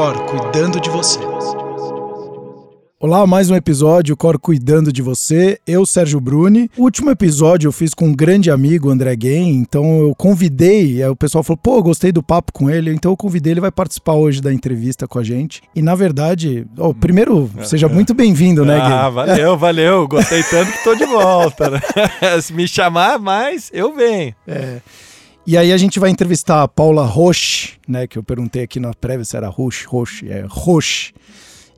Cor cuidando de você. Olá, mais um episódio Cor cuidando de você. Eu, Sérgio Bruni. O último episódio eu fiz com um grande amigo, André Guem, então eu convidei, o pessoal falou, pô, gostei do papo com ele, então eu convidei, ele vai participar hoje da entrevista com a gente. E na verdade, oh, primeiro, seja muito bem-vindo, né, Guem? Ah, valeu, valeu. Gostei tanto que tô de volta. Né? Se me chamar mais, eu venho. É. E aí a gente vai entrevistar a Paula Roche, né, que eu perguntei aqui na prévia se era Roche, Roche, é Roche.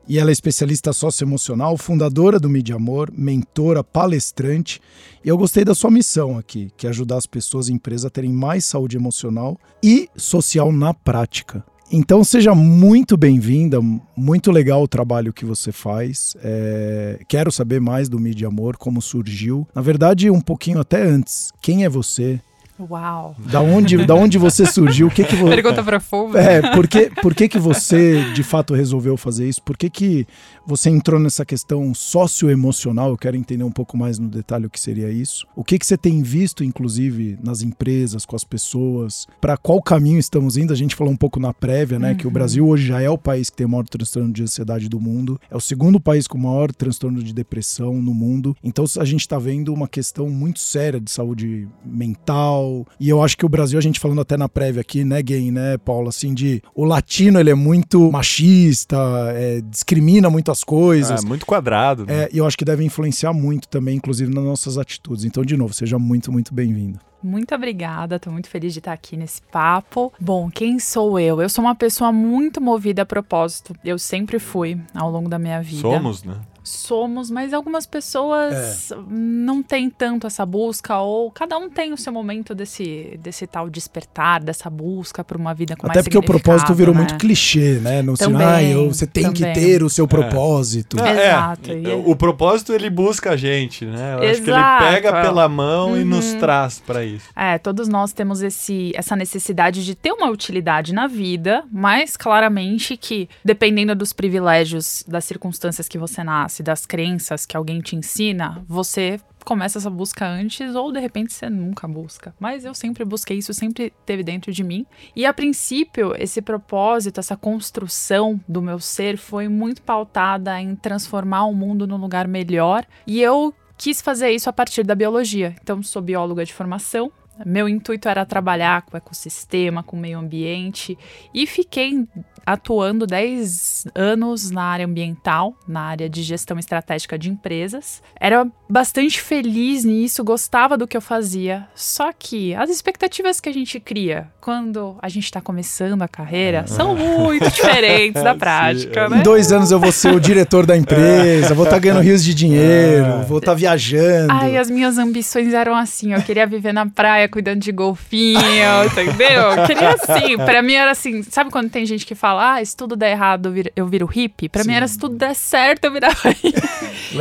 E ela é especialista socioemocional, fundadora do Mídia Amor, mentora, palestrante. E eu gostei da sua missão aqui, que é ajudar as pessoas e empresas a terem mais saúde emocional e social na prática. Então seja muito bem-vinda, muito legal o trabalho que você faz. É... Quero saber mais do Mídia Amor, como surgiu. Na verdade, um pouquinho até antes. Quem é você? Uau! Da onde, da onde você surgiu? O que que você... Pergunta profunda. É, por que, por que que você de fato resolveu fazer isso? Por que que você entrou nessa questão socioemocional? Eu quero entender um pouco mais no detalhe o que seria isso. O que que você tem visto, inclusive, nas empresas, com as pessoas? Para qual caminho estamos indo? A gente falou um pouco na prévia, né? Uhum. Que o Brasil hoje já é o país que tem o maior transtorno de ansiedade do mundo. É o segundo país com o maior transtorno de depressão no mundo. Então a gente está vendo uma questão muito séria de saúde mental, e eu acho que o Brasil, a gente falando até na prévia aqui, né, gay, né, Paulo, assim, de o latino ele é muito machista, é, discrimina muito as coisas. É, muito quadrado. Né? É, e eu acho que deve influenciar muito também, inclusive, nas nossas atitudes. Então, de novo, seja muito, muito bem-vindo. Muito obrigada, estou muito feliz de estar aqui nesse papo. Bom, quem sou eu? Eu sou uma pessoa muito movida a propósito. Eu sempre fui ao longo da minha vida. Somos, né? Somos, mas algumas pessoas é. não têm tanto essa busca, ou cada um tem o seu momento desse, desse tal despertar, dessa busca por uma vida com Até mais porque o propósito virou né? muito clichê, né? No também, assim, ah, você tem também. que ter o seu propósito. É. Exato. É. O propósito ele busca a gente, né? Eu Exato. acho que ele pega pela mão uhum. e nos traz para isso. É, todos nós temos esse, essa necessidade de ter uma utilidade na vida, mas claramente que, dependendo dos privilégios, das circunstâncias que você nasce, das crenças que alguém te ensina, você começa essa busca antes ou de repente você nunca busca. Mas eu sempre busquei isso, sempre teve dentro de mim. E a princípio, esse propósito, essa construção do meu ser foi muito pautada em transformar o mundo num lugar melhor. E eu quis fazer isso a partir da biologia. Então, sou bióloga de formação. Meu intuito era trabalhar com ecossistema, com meio ambiente e fiquei atuando 10 anos na área ambiental, na área de gestão estratégica de empresas. Era bastante feliz nisso, gostava do que eu fazia. Só que as expectativas que a gente cria quando a gente está começando a carreira são muito diferentes da prática, né? Em dois anos eu vou ser o diretor da empresa, vou estar tá ganhando rios de dinheiro, é. vou estar tá viajando. Ai, as minhas ambições eram assim, eu queria viver na praia cuidando de golfinho, entendeu? Eu queria assim, para mim era assim, sabe quando tem gente que fala ah, se tudo der errado, eu viro, hippie. Pra Sim. mim era se tudo der certo, eu virava hippie.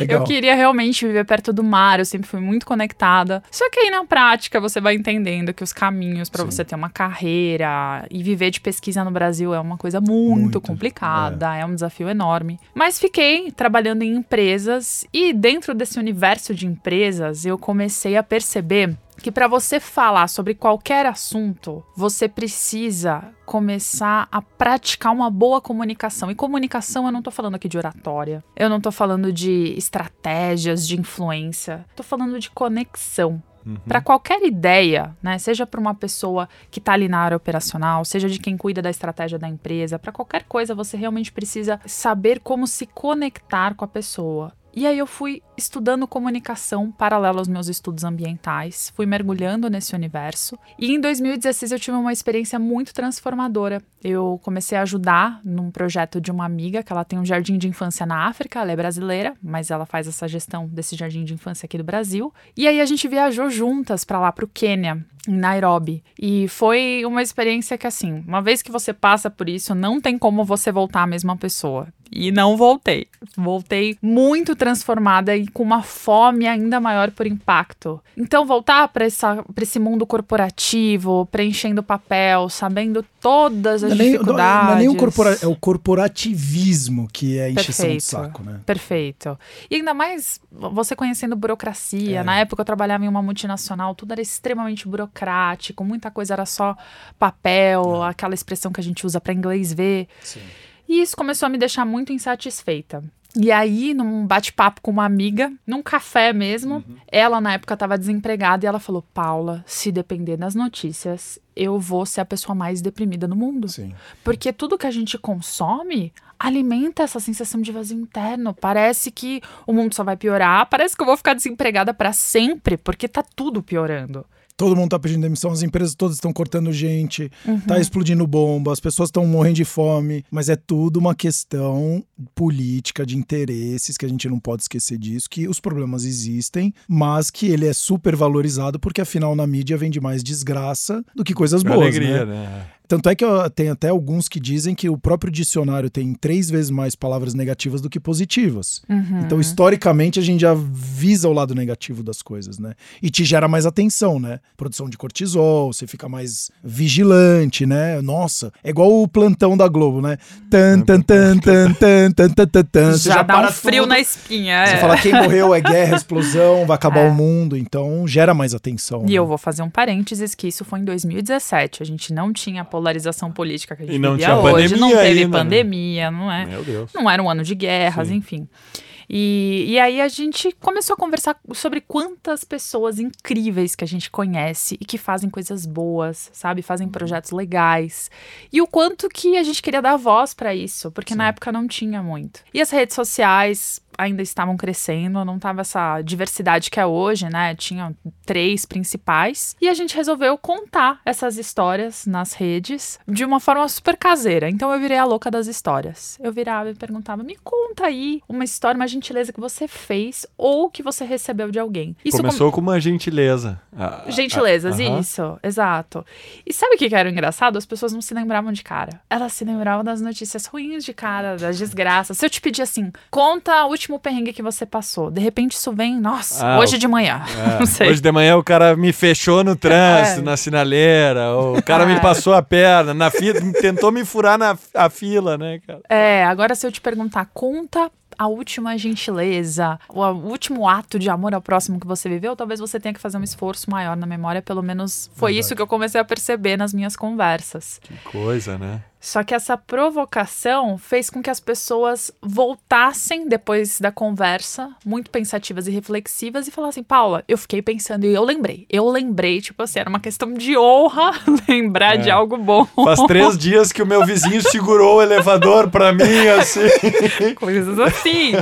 eu queria realmente viver perto do mar, eu sempre fui muito conectada. Só que aí na prática você vai entendendo que os caminhos para você ter uma carreira e viver de pesquisa no Brasil é uma coisa muito, muito complicada, é. é um desafio enorme. Mas fiquei trabalhando em empresas e dentro desse universo de empresas eu comecei a perceber que para você falar sobre qualquer assunto, você precisa começar a praticar uma boa comunicação. E comunicação, eu não tô falando aqui de oratória, eu não tô falando de estratégias de influência, tô falando de conexão. Uhum. Para qualquer ideia, né, seja para uma pessoa que está ali na área operacional, seja de quem cuida da estratégia da empresa, para qualquer coisa você realmente precisa saber como se conectar com a pessoa. E aí eu fui estudando comunicação paralelo aos meus estudos ambientais, fui mergulhando nesse universo. E em 2016 eu tive uma experiência muito transformadora. Eu comecei a ajudar num projeto de uma amiga que ela tem um jardim de infância na África, ela é brasileira, mas ela faz essa gestão desse jardim de infância aqui do Brasil. E aí a gente viajou juntas para lá para o Quênia em Nairobi. E foi uma experiência que, assim, uma vez que você passa por isso, não tem como você voltar a mesma pessoa. E não voltei. Voltei muito transformada e com uma fome ainda maior por impacto. Então, voltar para esse mundo corporativo, preenchendo papel, sabendo todas as não dificuldades. Não é nem o, corpora é o corporativismo que é encheção Perfeito. de saco, né? Perfeito. E ainda mais você conhecendo burocracia. É. Na época eu trabalhava em uma multinacional, tudo era extremamente burocrático, muita coisa era só papel, é. aquela expressão que a gente usa para inglês ver. Sim. E isso começou a me deixar muito insatisfeita. E aí, num bate-papo com uma amiga, num café mesmo, uhum. ela na época estava desempregada e ela falou: Paula, se depender das notícias, eu vou ser a pessoa mais deprimida no mundo. Sim. Porque tudo que a gente consome alimenta essa sensação de vazio interno. Parece que o mundo só vai piorar, parece que eu vou ficar desempregada para sempre, porque tá tudo piorando todo mundo está pedindo demissão, as empresas todas estão cortando gente, uhum. tá explodindo bomba, as pessoas estão morrendo de fome, mas é tudo uma questão política de interesses que a gente não pode esquecer disso, que os problemas existem, mas que ele é super valorizado porque afinal na mídia vende mais desgraça do que coisas boas, alegria, né? né? Tanto é que tem até alguns que dizem que o próprio dicionário tem três vezes mais palavras negativas do que positivas. Uhum. Então, historicamente, a gente já visa o lado negativo das coisas, né? E te gera mais atenção, né? Produção de cortisol, você fica mais vigilante, né? Nossa, é igual o plantão da Globo, né? Tan, tan, tan, tan, tan, tan, tan, tan, tan. Já, já dá um frio tudo. na espinha. Você é. fala quem morreu é guerra, explosão, vai acabar é. o mundo. Então, gera mais atenção. E né? eu vou fazer um parênteses que isso foi em 2017. A gente não tinha polarização política que a gente e não vivia tinha hoje, não teve ainda, né? pandemia, não é? Meu Deus. Não era um ano de guerras, Sim. enfim. E, e aí a gente começou a conversar sobre quantas pessoas incríveis que a gente conhece e que fazem coisas boas, sabe? Fazem uhum. projetos legais. E o quanto que a gente queria dar voz para isso, porque Sim. na época não tinha muito. E as redes sociais ainda estavam crescendo, não tava essa diversidade que é hoje, né? Tinham três principais. E a gente resolveu contar essas histórias nas redes de uma forma super caseira. Então eu virei a louca das histórias. Eu virava e perguntava: me conta aí uma história, uma gentileza que você fez ou que você recebeu de alguém. Isso Começou com, com uma gentileza. Ah, Gentilezas, ah, isso, exato. E sabe o que era engraçado? As pessoas não se lembravam de cara. Elas se lembravam das notícias ruins de cara, das desgraças. Se eu te pedir assim, conta o último perrengue que você passou. De repente isso vem, nossa, ah, hoje de manhã. É, hoje de manhã o cara me fechou no trânsito, é. na sinaleira, o cara me é. passou a perna, na fila, tentou me furar na a fila, né, cara? É, agora se eu te perguntar, conta a última gentileza, o último ato de amor ao próximo que você viveu, talvez você tenha que fazer um esforço maior na memória. Pelo menos foi Verdade. isso que eu comecei a perceber nas minhas conversas. Que coisa, né? Só que essa provocação fez com que as pessoas voltassem depois da conversa, muito pensativas e reflexivas, e falassem: Paula, eu fiquei pensando e eu lembrei. Eu lembrei, tipo assim, era uma questão de honra lembrar é. de algo bom. Faz três dias que o meu vizinho segurou o elevador para mim, assim. Coisas assim.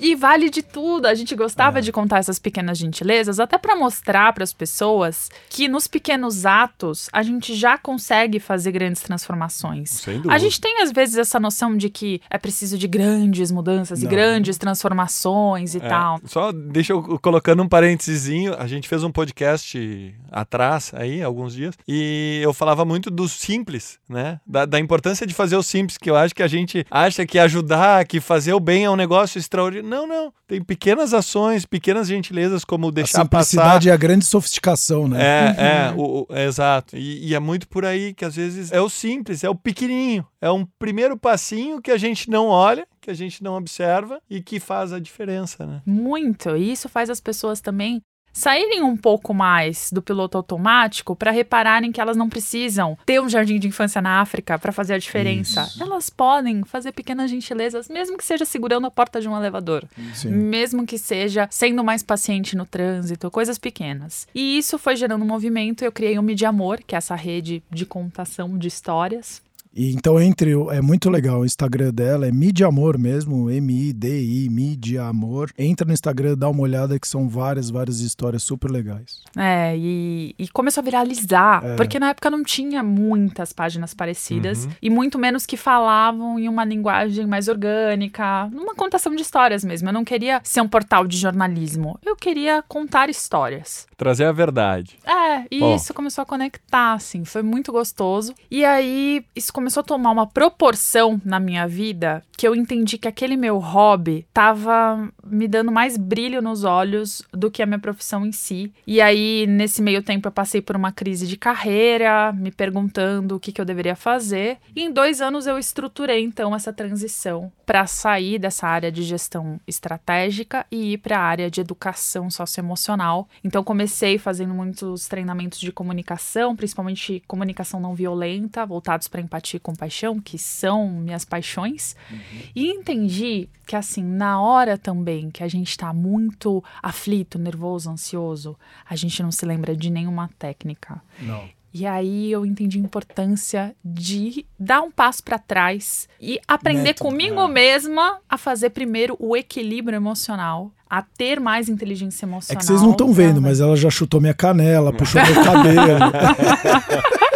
E vale de tudo. A gente gostava é. de contar essas pequenas gentilezas, até para mostrar para as pessoas que nos pequenos atos a gente já consegue fazer grandes transformações. A gente tem, às vezes, essa noção de que é preciso de grandes mudanças Não. e grandes transformações e é, tal. Só deixa eu colocando um parênteses, a gente fez um podcast atrás, aí, alguns dias, e eu falava muito do simples, né? Da, da importância de fazer o simples, que eu acho que a gente acha que ajudar, que fazer o bem é um negócio extraordinário. Não, não. Tem pequenas ações, pequenas gentilezas, como deixar a simplicidade passar. e a grande sofisticação, né? É, uhum. é, o, o, é exato. E, e é muito por aí que às vezes é o simples, é o pequeno pequenininho. É um primeiro passinho que a gente não olha, que a gente não observa e que faz a diferença, né? Muito. E isso faz as pessoas também saírem um pouco mais do piloto automático para repararem que elas não precisam ter um jardim de infância na África para fazer a diferença. Isso. Elas podem fazer pequenas gentilezas, mesmo que seja segurando a porta de um elevador, Sim. mesmo que seja sendo mais paciente no trânsito, coisas pequenas. E isso foi gerando um movimento. Eu criei o Mídia Amor, que é essa rede de contação de histórias e então entre é muito legal o Instagram dela, é Mídia Amor mesmo, M I D I Mídia Amor. Entra no Instagram, dá uma olhada que são várias, várias histórias super legais. É, e, e começou a viralizar, é. porque na época não tinha muitas páginas parecidas uhum. e muito menos que falavam em uma linguagem mais orgânica, numa contação de histórias mesmo. Eu não queria ser um portal de jornalismo, eu queria contar histórias. Trazer a verdade. É, e Bom. isso começou a conectar, assim, foi muito gostoso. E aí, isso começou a tomar uma proporção na minha vida que eu entendi que aquele meu hobby tava me dando mais brilho nos olhos do que a minha profissão em si. E aí, nesse meio tempo, eu passei por uma crise de carreira, me perguntando o que, que eu deveria fazer. E em dois anos eu estruturei, então, essa transição para sair dessa área de gestão estratégica e ir para a área de educação socioemocional. Então, comecei fazendo muitos treinamentos de comunicação, principalmente comunicação não violenta, voltados para empatia e compaixão, que são minhas paixões, e entendi que, assim, na hora também que a gente tá muito aflito, nervoso, ansioso, a gente não se lembra de nenhuma técnica. Não. E aí eu entendi a importância de dar um passo para trás e aprender Método, comigo é. mesma a fazer primeiro o equilíbrio emocional, a ter mais inteligência É emocional. que vocês não estão vendo, mas ela já chutou minha canela, puxou meu cabelo.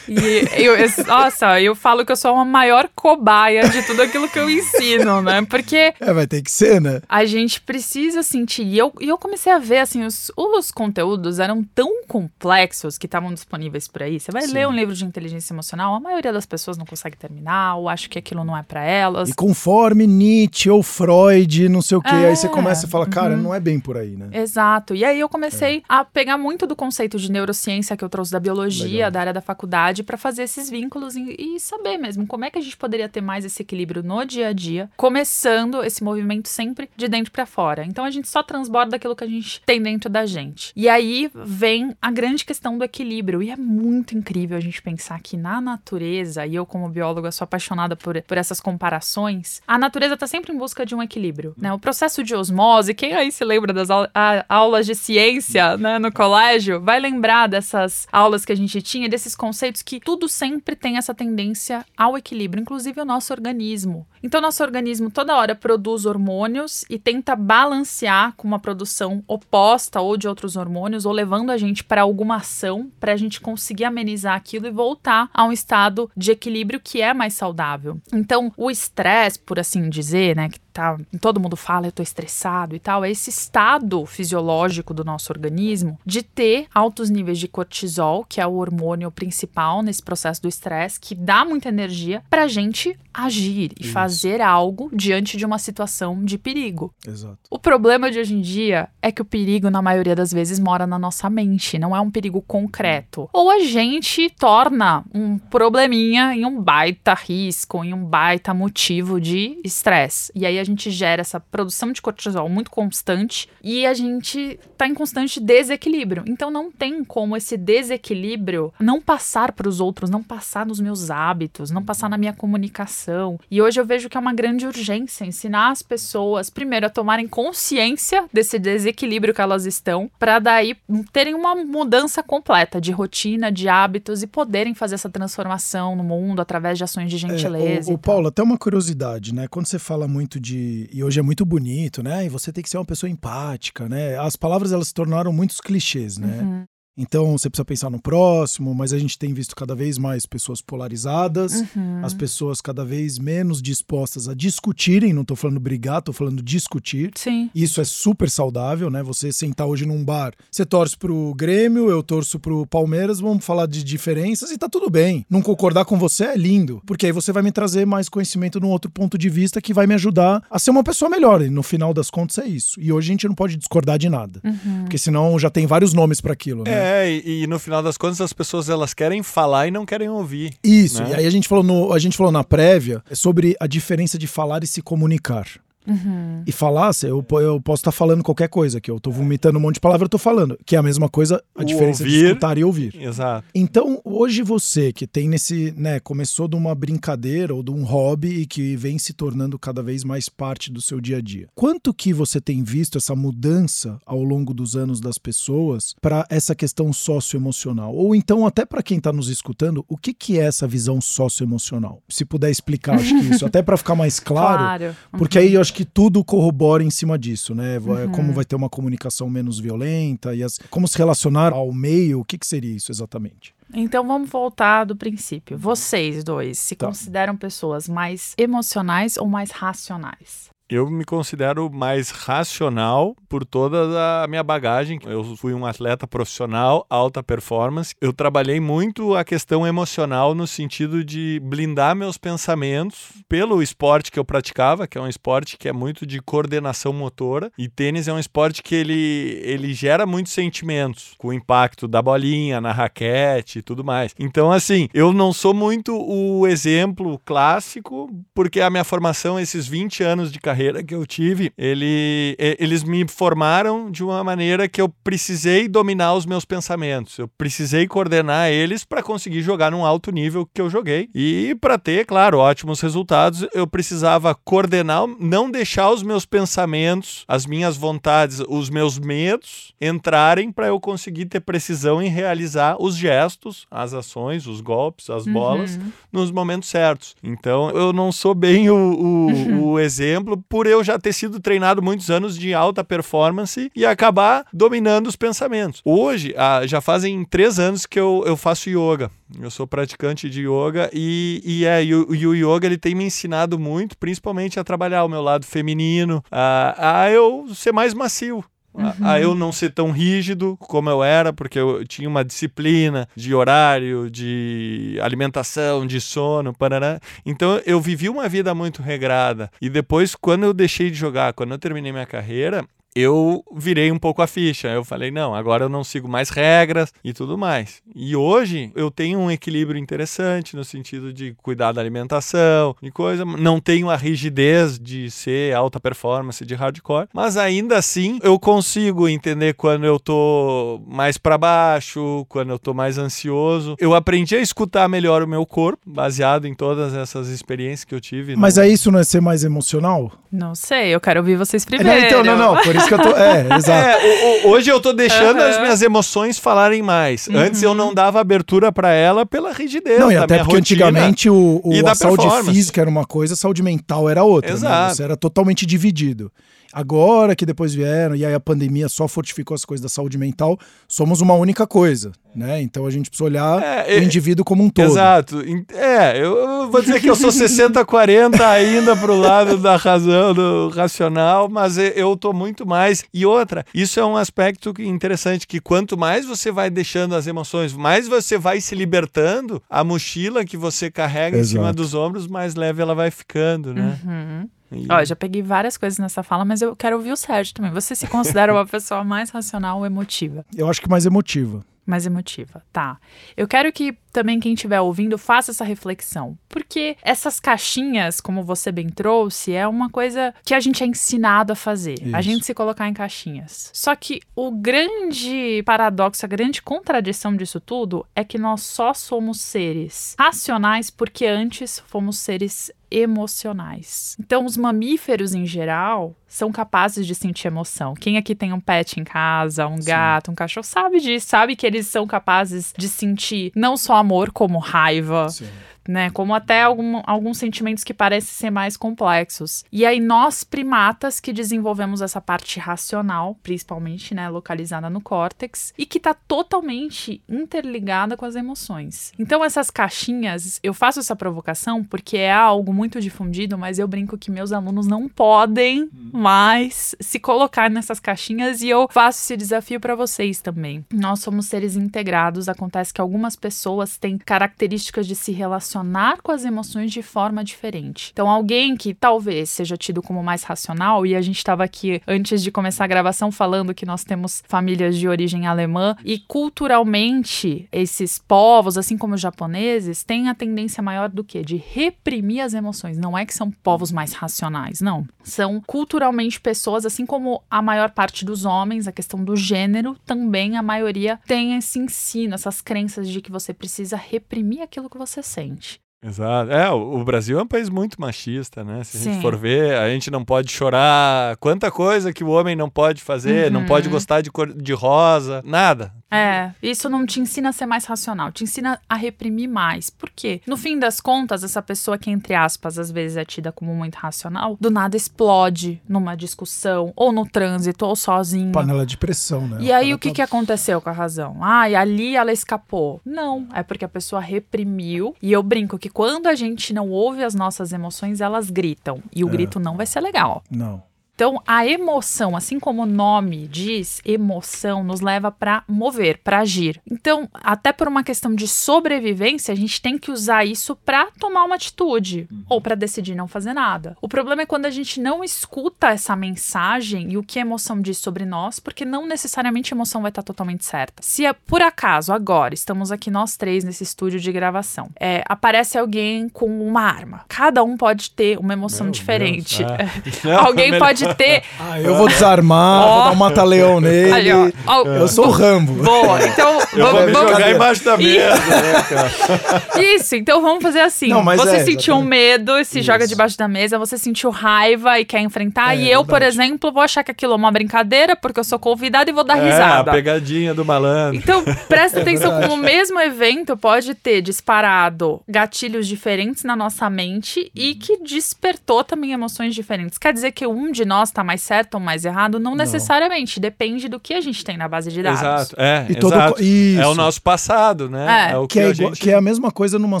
E eu, nossa, eu falo que eu sou uma maior cobaia de tudo aquilo que eu ensino, né? Porque É, vai ter que ser, né? a gente precisa sentir. E eu, e eu comecei a ver, assim, os, os conteúdos eram tão complexos que estavam disponíveis por aí. Você vai Sim. ler um livro de inteligência emocional, a maioria das pessoas não consegue terminar, ou acha que aquilo não é pra elas. E conforme Nietzsche ou Freud, não sei o quê, É, aí você começa a falar, cara, uhum. não é bem por aí, né? Exato. E aí eu É. comecei a pegar muito do conceito de neurociência que eu trouxe da biologia, Legal. da área da faculdade, para fazer esses vínculos e, e saber mesmo como é que a gente poderia ter mais esse equilíbrio no dia a dia, começando esse movimento sempre de dentro para fora. Então a gente só transborda aquilo que a gente tem dentro da gente. E aí vem a grande questão do equilíbrio. E é muito incrível a gente pensar que na natureza, e eu como bióloga sou apaixonada por, por essas comparações, a natureza está sempre em busca de um equilíbrio. Né? O processo de osmose, quem aí se lembra das a- aulas de ciência né, no colégio, vai lembrar dessas aulas que a gente tinha, desses conceitos que tudo sempre tem essa tendência ao equilíbrio, inclusive o nosso organismo. Então, nosso organismo toda hora produz hormônios e tenta balancear com uma produção oposta ou de outros hormônios, ou levando a gente para alguma ação para a gente conseguir amenizar aquilo e voltar a um estado de equilíbrio que é mais saudável. Então, o estresse, por assim dizer, né, que tá, todo mundo fala, eu tô estressado e tal, é esse estado fisiológico do nosso organismo de ter altos níveis de cortisol, que é o hormônio principal nesse processo do estresse, que dá muita energia pra gente agir e Isso. Fazer algo diante de uma situação de perigo. Exato. O problema de hoje em dia é que o perigo, na maioria das vezes, mora na nossa mente, não é um perigo concreto. Ou a gente torna um probleminha em um baita risco, em um baita motivo de estresse. E aí a gente gera essa produção de cortisol muito constante e a gente tá em constante desequilíbrio. Então não tem como esse desequilíbrio não passar para os outros, não passar nos meus hábitos, não passar na minha comunicação. E hoje eu vejo que é uma grande urgência ensinar as pessoas, primeiro, a tomarem consciência desse desequilíbrio que elas estão, para daí terem uma mudança completa de rotina, de hábitos e poderem fazer essa transformação no mundo através de ações de gentileza. É, o, tal. Paulo, até uma curiosidade, né? Quando você fala muito de. E hoje é muito bonito, né? E você tem que ser uma pessoa empática, né? As palavras elas se tornaram muitos clichês, né? Uhum, Então você precisa pensar no próximo, mas a gente tem visto cada vez mais pessoas polarizadas, uhum. as pessoas cada vez menos dispostas a discutirem, não tô falando brigar, tô falando discutir. Sim. Isso é super saudável, né? Você sentar hoje num bar, você torce pro Grêmio, eu torço pro Palmeiras, vamos falar de diferenças e tá tudo bem. Não concordar com você é lindo, porque aí você vai me trazer mais conhecimento num outro ponto de vista que vai me ajudar a ser uma pessoa melhor. E no final das contas é isso. E hoje a gente não pode discordar de nada, Uhum. porque senão já tem vários nomes para aquilo, né? É, e, e no final das contas as pessoas elas querem falar e não querem ouvir. Isso, né? e aí a gente falou no, a gente falou na prévia sobre a diferença de falar e se comunicar. Uhum. E falar, se eu, eu posso estar falando qualquer coisa, que eu tô vomitando um monte de palavra, eu tô falando. Que é a mesma coisa, a O diferença de ouvir. escutar e ouvir. Exato. Então, hoje você que tem nesse, né, começou de uma brincadeira ou de um hobby e que vem se tornando cada vez mais parte do seu dia a dia. Quanto que você tem visto essa mudança ao longo dos anos das pessoas para essa questão socioemocional? Ou então, até para quem está nos escutando, o que, que é essa visão socioemocional? Se puder explicar, acho que isso, até para ficar mais claro. Claro. Porque aí eu acho que tudo corrobora em cima disso, né? Vai- Como vai ter uma comunicação menos violenta e as- como se relacionar ao meio, o que, que seria isso exatamente? Então vamos voltar do princípio. Vocês dois se Tá. consideram pessoas mais emocionais ou mais racionais? Eu me considero mais racional por toda a minha bagagem. Eu fui um atleta profissional, alta performance. Eu trabalhei muito a questão emocional no sentido de blindar meus pensamentos pelo esporte que eu praticava, que é um esporte que é muito de coordenação motora. E tênis é um esporte que ele, ele gera muitos sentimentos, com o impacto da bolinha na raquete e tudo mais. Então, assim, eu não sou muito o exemplo clássico, porque a minha formação, esses 20 anos de carreira, carreira que eu tive, ele, eles me formaram de uma maneira que eu precisei dominar os meus pensamentos. Eu precisei coordenar eles para conseguir jogar num alto nível que eu joguei. E para ter, claro, ótimos resultados, eu precisava coordenar, não deixar os meus pensamentos, as minhas vontades, os meus medos entrarem para eu conseguir ter precisão em realizar os gestos, as ações, os golpes, as bolas uhum. nos momentos certos. Então eu não sou bem o, o, uhum. o exemplo por eu já ter sido treinado muitos anos de alta performance e acabar dominando os pensamentos. Hoje, ah, já fazem três anos que eu, eu faço yoga. Eu sou praticante de yoga e, e, é, e, o, e o yoga ele tem me ensinado muito, principalmente a trabalhar o meu lado feminino, a, a eu ser mais macio. Uhum. A, eu não ser tão rígido como eu era, porque eu tinha uma disciplina de horário, de alimentação, de sono, parará. Então eu vivi uma vida muito regrada. E depois, quando eu deixei de jogar, quando eu terminei minha carreira, eu virei um pouco a ficha. Eu falei, não, agora eu não sigo mais regras e tudo mais. E hoje eu tenho um equilíbrio interessante no sentido de cuidar da alimentação e coisa. Não tenho a rigidez de ser alta performance de hardcore, mas ainda assim eu consigo entender quando eu tô mais para baixo, quando eu tô mais ansioso. Eu aprendi a escutar melhor o meu corpo, baseado em todas essas experiências que eu tive. Mas no... é isso não é ser mais emocional? Não sei, eu quero ouvir vocês primeiro. Não, então, não, não, por isso que eu tô. É, exato. É, hoje eu tô deixando uhum. as minhas emoções falarem mais. Uhum. Antes eu não dava abertura para ela pela rigidez. Não, e até porque antigamente o, o a saúde física era uma coisa, a saúde mental era outra. Né? Exato. Né? Você era totalmente dividido. Agora que depois vieram, e aí a pandemia só fortificou as coisas da saúde mental, somos uma única coisa, né? Então a gente precisa olhar é, o indivíduo como um todo. Exato. É, eu vou dizer que eu sou 60-40 ainda pro lado da razão, do racional, mas eu tô muito mais. E outra, isso é um aspecto interessante, que quanto mais você vai deixando as emoções, mais você vai se libertando, a mochila que você carrega Exato. em cima dos ombros, mais leve ela vai ficando, né? Uhum. E... Ó, já peguei várias coisas nessa fala, mas eu quero ouvir o Sérgio também. Você se considera uma pessoa mais racional ou emotiva? Eu acho que mais emotiva. Mais emotiva, tá. Eu quero que também quem estiver ouvindo faça essa reflexão. Porque essas caixinhas, como você bem trouxe, é uma coisa que a gente é ensinado a fazer. Isso. A gente se colocar em caixinhas. Só que o grande paradoxo, a grande contradição disso tudo é que nós só somos seres racionais porque antes fomos seres emocionais. Então, os mamíferos em geral são capazes de sentir emoção. Quem aqui tem um pet em casa, um Sim. gato, um cachorro, sabe disso, sabe que eles são capazes de sentir não só amor, como raiva. Sim né? Como até algum, alguns sentimentos que parecem ser mais complexos. E aí, nós, primatas, que desenvolvemos essa parte racional, principalmente, né, localizada no córtex, e que está totalmente interligada com as emoções. Então, essas caixinhas, eu faço essa provocação porque é algo muito difundido, mas eu brinco que meus alunos não podem hum. Mais se colocar nessas caixinhas e eu faço esse desafio para vocês também. Nós somos seres integrados, acontece que algumas pessoas têm características de se relacionar com as emoções de forma diferente. Então, alguém que talvez seja tido como mais racional, e a gente estava aqui antes de começar a gravação falando que nós temos famílias de origem alemã, e culturalmente esses povos, assim como os japoneses, têm a tendência maior do que? De reprimir as emoções. Não é que são povos mais racionais, não. São culturalmente pessoas, assim como a maior parte dos homens, a questão do gênero, também a maioria tem esse ensino, essas crenças de que você precisa reprimir aquilo que você sente. Exato. É, o Brasil é um país muito machista, né? Se a Sim. gente for ver, a gente não pode chorar. Quanta coisa que o homem não pode fazer, uhum. não pode gostar de, cor, de rosa, nada. É, isso não te ensina a ser mais racional, te ensina a reprimir mais. Por quê? No fim das contas, essa pessoa que, entre aspas, às vezes é tida como muito racional, do nada explode numa discussão, ou no trânsito, ou sozinho. Panela de pressão, né? E aí, o que, tá... que aconteceu com a razão? Ah, e ali ela escapou. Não, é porque a pessoa reprimiu. E eu brinco que quando a gente não ouve as nossas emoções, elas gritam. E o é. grito não vai ser legal. Não. Então, a emoção, assim como o nome diz, emoção nos leva para mover, para agir. Então, até por uma questão de sobrevivência, a gente tem que usar isso para tomar uma atitude uhum. ou para decidir não fazer nada. O problema é quando a gente não escuta essa mensagem e o que a emoção diz sobre nós, porque não necessariamente a emoção vai estar totalmente certa. Se é por acaso agora estamos aqui nós três nesse estúdio de gravação, é, aparece alguém com uma arma. Cada um pode ter uma emoção Meu diferente. Deus, é. Alguém pode ter. Ah, eu vou desarmar, oh. vou dar um mata-leão nele. Ó. Oh, eu sou o Rambo. Boa, então eu vamos, vou me jogar vamos... embaixo da mesa, né? Isso, então vamos fazer assim. Não, você é, sentiu medo, se Isso. joga debaixo da mesa, você sentiu raiva e quer enfrentar. É, e eu, verdade. por exemplo, vou achar que aquilo é uma brincadeira, porque eu sou convidada e vou dar é, risada. A pegadinha do malandro. Então, presta é atenção como o mesmo evento pode ter disparado gatilhos diferentes na nossa mente e que despertou também emoções diferentes. Quer dizer que um de nós está mais certo ou mais errado? Não, não, necessariamente. Depende do que a gente tem na base de dados. Exato. É, e exato. Todo... é o nosso passado, né? É, é o que, que, é igual, gente... que é a mesma coisa numa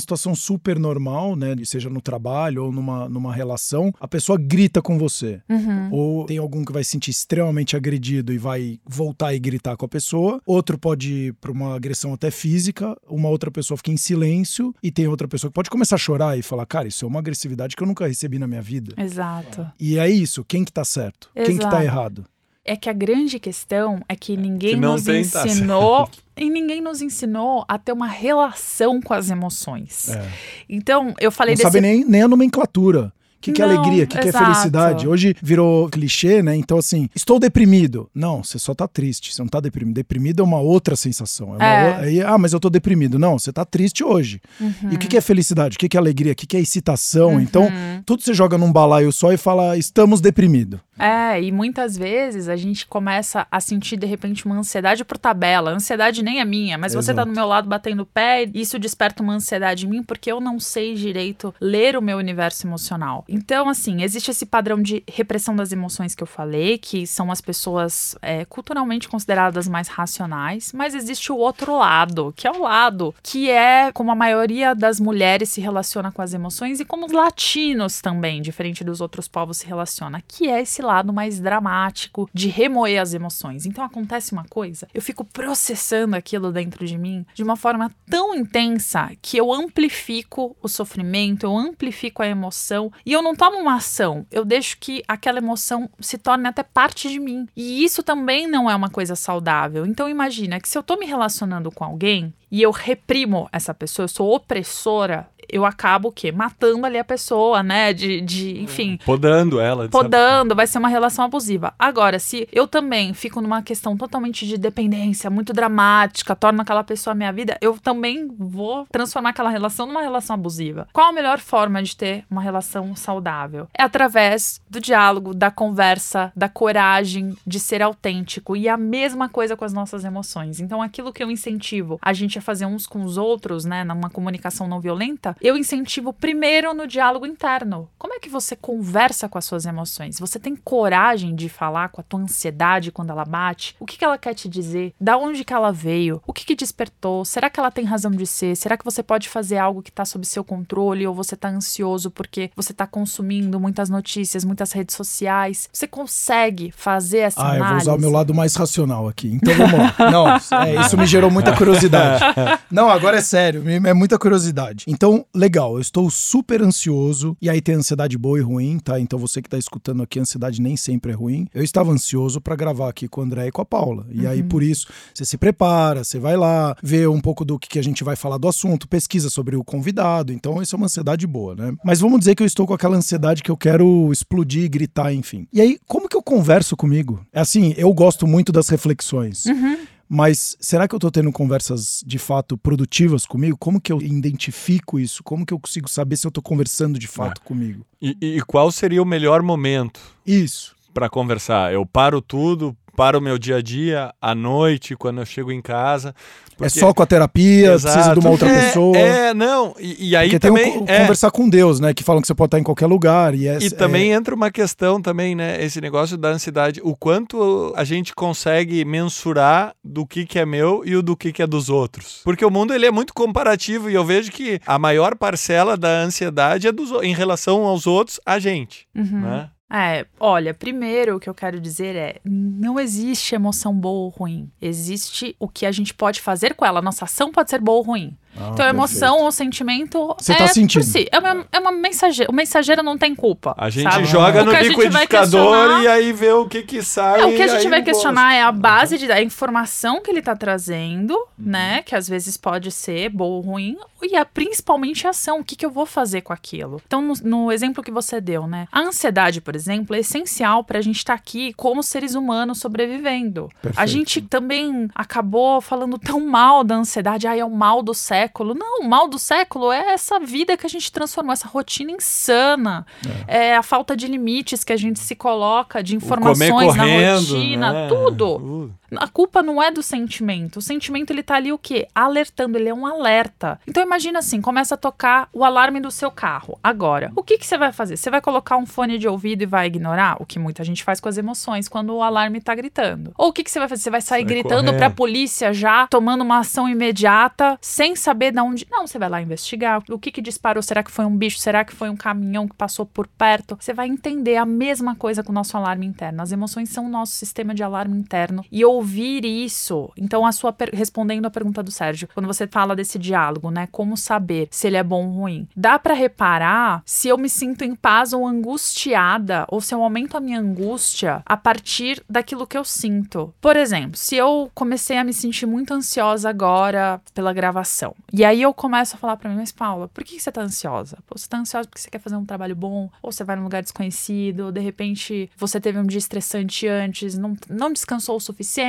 situação super normal, né? Seja no trabalho ou numa, numa relação, a pessoa grita com você. Uhum. Ou tem algum que vai se sentir extremamente agredido e vai voltar e gritar com a pessoa. Outro pode ir para uma agressão até física. Uma outra pessoa fica em silêncio. E tem outra pessoa que pode começar a chorar e falar, cara, isso é uma agressividade que eu nunca recebi na minha vida. Exato. E é isso. Quem que tá certo? Exato. Quem que tá errado? é que a grande questão é que ninguém que nos tá ensinou e ninguém nos ensinou a ter uma relação com as emoções. É. Então, eu falei Não desse... sabe nem, nem a nomenclatura. O que, que é alegria? O que, que, é felicidade? Hoje virou clichê, né? Então, assim, estou deprimido. Não, você só tá triste. Você não tá deprimido. Deprimido é uma outra sensação. É uma é. Aí, ah, mas eu tô deprimido. Não, você tá triste hoje. Uhum. E o que, que é felicidade? O que, que é alegria? O que, que é excitação? Uhum. Então, tudo você joga num balaio só e fala, estamos deprimidos. É, e muitas vezes a gente começa a sentir de repente uma ansiedade por tabela. A ansiedade nem é minha, mas Exato. você tá do meu lado batendo o pé e isso desperta uma ansiedade em mim porque eu não sei direito ler o meu universo emocional. Então, assim, existe esse padrão de repressão das emoções que eu falei, que são as pessoas é, culturalmente consideradas mais racionais, mas existe o outro lado, que é o lado que é como a maioria das mulheres se relaciona com as emoções e como os latinos também, diferente dos outros povos, se relaciona, que é esse lado mais dramático de remoer as emoções. Então acontece uma coisa, eu fico processando aquilo dentro de mim de uma forma tão intensa que eu amplifico o sofrimento, eu amplifico a emoção e eu não tomo uma ação, eu deixo que aquela emoção se torne até parte de mim. E isso também não é uma coisa saudável. Então imagina que se eu tô me relacionando com alguém e eu reprimo essa pessoa, eu sou opressora, eu acabo o quê? Matando ali a pessoa, né? De, de enfim. Podando ela. Podando, vai ser uma relação abusiva. Agora, se eu também fico numa questão totalmente de dependência, muito dramática, torno aquela pessoa a minha vida, eu também vou transformar aquela relação numa relação abusiva. Qual a melhor forma de ter uma relação saudável? É através do diálogo, da conversa, da coragem de ser autêntico. E a mesma coisa com as nossas emoções. Então, aquilo que eu incentivo a gente a fazer uns com os outros, né, numa comunicação não violenta, eu incentivo primeiro no diálogo interno. Como é que você conversa com as suas emoções? Você tem coragem de falar com a tua ansiedade quando ela bate? O que, que ela quer te dizer? Da onde que ela veio? O que, que despertou? Será que ela tem razão de ser? Será que você pode fazer algo que está sob seu controle ou você está ansioso porque você está consumindo muitas notícias, muitas redes sociais? Você consegue fazer essa ah, análise? Ah, eu vou usar o meu lado mais racional aqui. Então vamos lá. Não, é, isso me gerou muita curiosidade. Não, agora é sério, é muita curiosidade. Então, legal, eu estou super ansioso, e aí tem ansiedade boa e ruim, tá? Então você que tá escutando aqui, ansiedade nem sempre é ruim. Eu estava ansioso para gravar aqui com o André e com a Paula. E uhum. aí, por isso, você se prepara, você vai lá, vê um pouco do que a gente vai falar do assunto, pesquisa sobre o convidado. Então, isso é uma ansiedade boa, né? Mas vamos dizer que eu estou com aquela ansiedade que eu quero explodir, gritar, enfim. E aí, como que eu converso comigo? É assim, eu gosto muito das reflexões. Uhum. Mas será que eu estou tendo conversas de fato produtivas comigo? Como que eu identifico isso? Como que eu consigo saber se eu estou conversando de fato é. comigo? E, e, qual seria o melhor momento? Isso. Para conversar? Eu paro tudo, para o meu dia a dia, à noite, quando eu chego em casa. Porque... É só com a terapia, Exato. precisa de uma outra é, pessoa. É, não. E, e aí Porque também. Tem o, é... conversar com Deus, né? Que falam que você pode estar em qualquer lugar. E, é, e também entra uma questão também, né? Esse negócio da ansiedade. O quanto a gente consegue mensurar do que, que é meu e o do que, que é dos outros. Porque o mundo ele é muito comparativo e eu vejo que a maior parcela da ansiedade é dos, em relação aos outros, a gente. Uhum. Né? É, olha, primeiro o que eu quero dizer é: não existe emoção boa ou ruim. Existe o que a gente pode fazer com ela. Nossa ação pode ser boa ou ruim. Ah, então, a emoção perfeito. ou sentimento Você é tá sentindo. por si. É uma, é uma mensageira. O mensageiro não tem culpa. A gente sabe? joga no a liquidificador e aí vê o que que sai. É, o que a gente vai gosta. questionar é a base de, da informação que ele tá trazendo, Uhum. né? Que às vezes pode ser boa ou ruim, e a, principalmente a ação. O que, que eu vou fazer com aquilo? Então, no, no exemplo que você deu, né? A ansiedade, por exemplo, é essencial pra gente estar aqui como seres humanos sobrevivendo. A Perfeito. gente também acabou falando tão mal da ansiedade, ai, é o mal do século. Não, o mal do século é essa vida que a gente transformou, essa rotina insana. É, a falta de limites que a gente se coloca, de informações comer na correndo, rotina, né? tudo. Uh. A culpa não é do sentimento. O sentimento ele tá ali o quê? Alertando, ele é um alerta. Então imagina assim, começa a tocar o alarme do seu carro. Agora, o que que você vai fazer? Você vai colocar um fone de ouvido e vai ignorar? O que muita gente faz com as emoções quando o alarme tá gritando. Ou o que que você vai fazer? Você vai sair Vai gritando correr. pra polícia já, tomando uma ação imediata, sem saber de onde. Não, você vai lá investigar. O que que disparou? Será que foi um bicho? Será que foi um caminhão que passou por perto? Você vai entender a mesma coisa com o nosso alarme interno. As emoções são o nosso sistema de alarme interno. E ouvir isso. Então, a sua per- respondendo a pergunta do Sérgio, quando você fala desse diálogo, né? Como saber se ele é bom ou ruim? Dá pra reparar se eu me sinto em paz ou angustiada, ou se eu aumento a minha angústia a partir daquilo que eu sinto. Por exemplo, se eu comecei a me sentir muito ansiosa agora pela gravação, e aí eu começo a falar pra mim, mas Paula, por que que você tá ansiosa? Pô, você tá ansiosa porque você quer fazer um trabalho bom, ou você vai num lugar desconhecido, ou de repente você teve um dia estressante antes, não, não descansou o suficiente,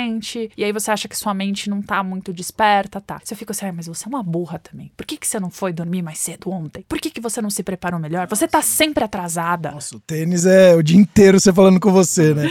e aí você acha que sua mente não tá muito desperta, tá? Se eu fico assim, "Ai, mas você é uma burra também. Por que, que você não foi dormir mais cedo ontem? Por que, que você não se preparou melhor? Você tá sempre atrasada. Nossa, o tênis é o dia inteiro você falando com você, né?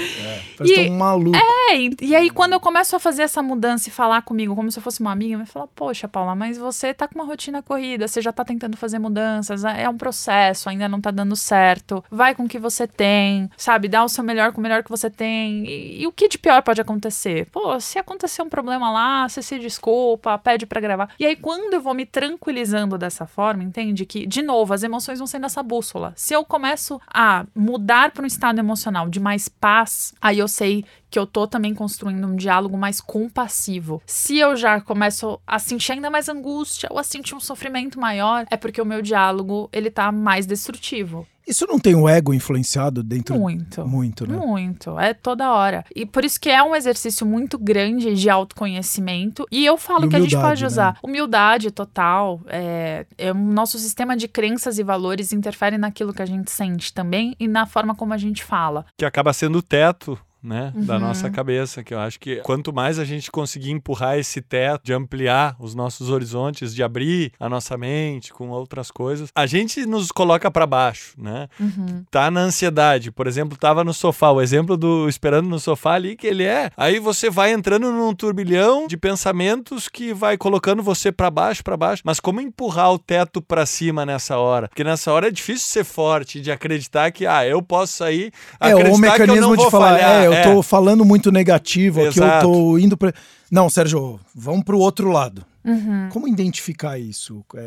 Parece E- um maluco. É, e, e aí quando eu começo a fazer essa mudança e falar comigo como se eu fosse uma amiga, vai falar, poxa, Paula, mas você tá com uma rotina corrida, você já tá tentando fazer mudanças, é um processo, ainda não tá dando certo. Vai com o que você tem, sabe? Dá o seu melhor com o melhor que você tem. E, e o que de pior pode acontecer? Pô, se acontecer um problema lá, você se desculpa, pede pra gravar. E aí quando eu vou me tranquilizando dessa forma, entende? Que, de novo, as emoções vão sendo essa bússola. Se eu começo a mudar para um estado emocional de mais paz, aí eu sei que eu tô também construindo um diálogo mais compassivo. Se eu já começo a sentir ainda mais angústia ou a sentir um sofrimento maior, é porque o meu diálogo, ele tá mais destrutivo. Isso não tem o ego influenciado dentro? Muito. Muito, né? Muito, é toda hora. E por isso que é um exercício muito grande de autoconhecimento. E eu falo E que a gente pode né? usar humildade total. É, é o nosso sistema de crenças e valores interfere naquilo que a gente sente também e na forma como a gente fala. que acaba sendo o teto né, da Uhum. nossa cabeça, que eu acho que quanto mais a gente conseguir empurrar esse teto, de ampliar os nossos horizontes, de abrir a nossa mente com outras coisas, a gente nos coloca para baixo, né? Uhum. Tá na ansiedade, por exemplo, tava no sofá, o exemplo do esperando no sofá ali que ele é. Aí você vai entrando num turbilhão de pensamentos que vai colocando você para baixo, para baixo. Mas como empurrar o teto para cima nessa hora? Porque nessa hora é difícil ser forte, de acreditar que ah, eu posso sair, É, acreditar o que eu mecanismo não de vou falar, falhar. é, eu tô falando muito negativo aqui, eu Exato. tô indo pra. Não, Sérgio, vamos pro outro lado. Uhum. Como identificar isso? É,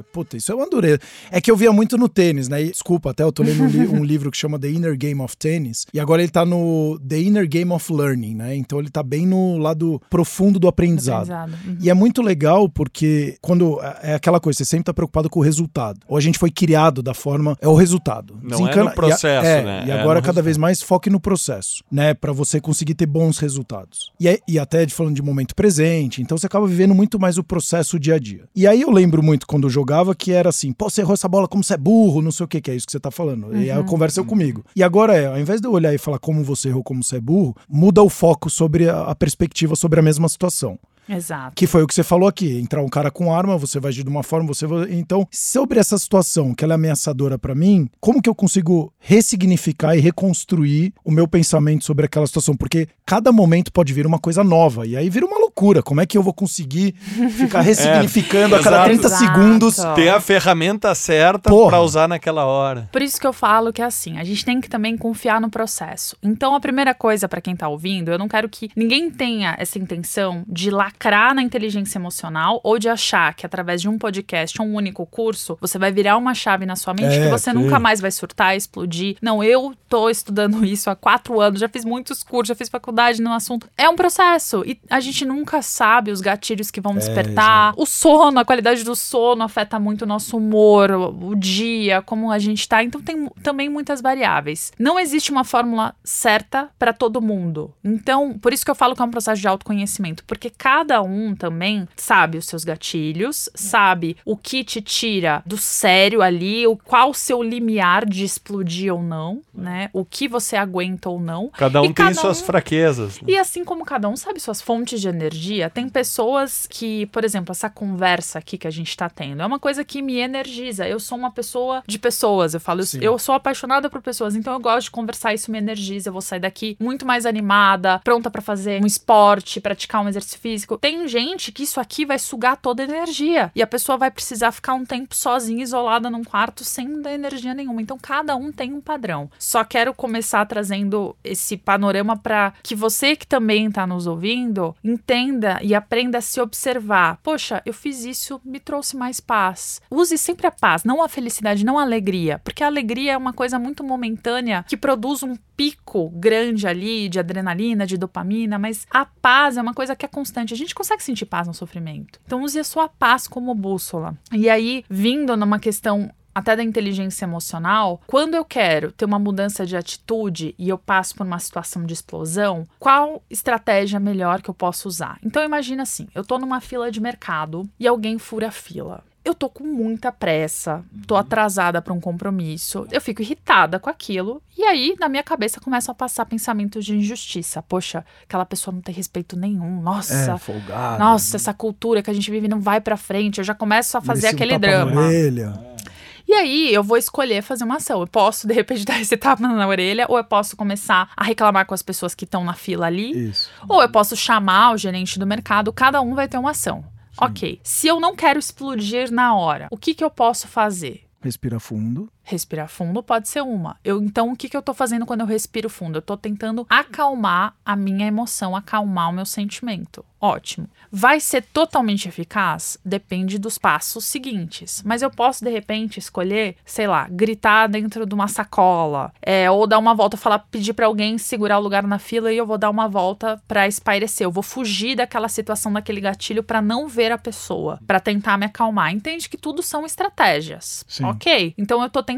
é, puta, isso é uma dureza. É que eu via muito no tênis, né? E, desculpa, até eu tô lendo um, li- um livro que chama The Inner Game of Tennis. E agora ele tá no The Inner Game of Learning, né? Então ele tá bem no lado profundo do aprendizado. Aprendizado. Uhum. E é muito legal porque quando é aquela coisa, você sempre tá preocupado com o resultado. Ou a gente foi criado da forma, é o resultado. Não é no processo, e a- é, né? E É agora cada vez mais foque no processo, né, Pra você conseguir ter bons resultados. E, é- e até de falando de momento presente, então você acaba vivendo muito mais o processo dia a dia. E aí eu lembro muito quando eu jogava que era assim, pô, você errou essa bola como você é burro, não sei o que, que é isso que você tá falando. E aí a conversa é comigo. E agora é, ao invés de eu olhar e falar como você errou, como você é burro, muda o foco sobre a, a perspectiva sobre a mesma situação. Exato. Que foi o que você falou aqui. Entrar um cara com arma, você vai agir de uma forma, você vai... Então, sobre essa situação que ela é ameaçadora pra mim, como que eu consigo ressignificar e reconstruir o meu pensamento sobre aquela situação? Porque cada momento pode vir uma coisa nova. E aí vira uma loucura. Como é que eu vou conseguir ficar ressignificando a cada exato. 30 Exato. segundos? Ter a ferramenta certa para usar naquela hora. Por isso que eu falo que é assim, a gente tem que também confiar no processo. Então, a primeira coisa pra quem tá ouvindo, eu não quero que ninguém tenha essa intenção de lacrar na inteligência emocional ou de achar que através de um podcast, um único curso, você vai virar uma chave na sua mente É, que você sim. nunca mais vai surtar, explodir. Não, eu tô estudando isso há quatro anos, já fiz muitos cursos, já fiz faculdade no assunto. É um processo e a gente nunca sabe os gatilhos que vão despertar. O sono, a qualidade do sono afeta muito o nosso humor, o, dia, como a gente tá. Então tem também muitas variáveis. Não existe uma fórmula certa para todo mundo. Então, por isso que eu falo que é um processo de autoconhecimento, porque cada um também sabe os seus gatilhos, sabe o que te tira do sério ali, o qual o seu limiar de explodir ou não, né? O que você aguenta ou não. Cada um E tem cada suas um- fraquezas. né? E assim como cada um sabe suas fontes de energia, tem pessoas que, por exemplo, essa conversa aqui que a gente tá tendo é uma coisa que me energiza. Eu sou uma pessoa de pessoas, eu falo, Sim. eu sou apaixonada por pessoas, então eu gosto de conversar, isso me energiza. Eu vou sair daqui muito mais animada, pronta pra fazer um esporte, praticar um exercício físico. Tem gente que isso aqui vai sugar toda a energia e a pessoa vai precisar ficar um tempo sozinha, isolada num quarto, sem dar energia nenhuma. Então cada um tem um padrão. Só quero começar trazendo esse panorama para que você que também está nos ouvindo entenda e aprenda a se observar. Poxa, eu fiz isso, me trouxe mais paz. Use sempre a paz, não a felicidade, não a alegria, porque a alegria é uma coisa muito momentânea que produz um pico grande ali de adrenalina, de dopamina, mas a paz é uma coisa que é constante. Gente consegue sentir paz no sofrimento. Então use a sua paz como bússola. E aí, vindo numa questão até da inteligência emocional, quando eu quero ter uma mudança de atitude e eu passo por uma situação de explosão, qual estratégia melhor que eu posso usar? Então imagina assim, eu tô numa fila de mercado e alguém fura a fila. Eu tô com muita pressa, tô atrasada para um compromisso, eu fico irritada com aquilo, e aí na minha cabeça começam a passar pensamentos de injustiça. Poxa, aquela pessoa não tem respeito nenhum. Nossa, É, folgado. nossa, essa cultura que a gente vive não vai para frente. Eu já começo a fazer Merecia um aquele na drama. orelha. E aí eu vou escolher fazer uma ação. Eu posso, de repente, dar esse tapa na orelha, ou eu posso começar a reclamar com as pessoas que estão na fila ali, Isso. ou eu posso chamar o gerente do mercado, cada um vai ter uma ação. Ok. Se eu não quero explodir na hora, o que, que eu posso fazer? Respira fundo. Respirar fundo pode ser uma. Eu, então, o que, que eu tô fazendo quando eu respiro fundo? Eu tô tentando acalmar a minha emoção, acalmar o meu sentimento. Ótimo. Vai ser totalmente eficaz? Depende dos passos seguintes. Mas eu posso, de repente, escolher, sei lá, gritar dentro de uma sacola, é, ou dar uma volta, falar, pedir para alguém segurar o lugar na fila e eu vou dar uma volta para espairecer. Eu vou fugir daquela situação, daquele gatilho, para não ver a pessoa, para tentar me acalmar. Entende que tudo são estratégias. Sim. Ok? Então eu tô tentando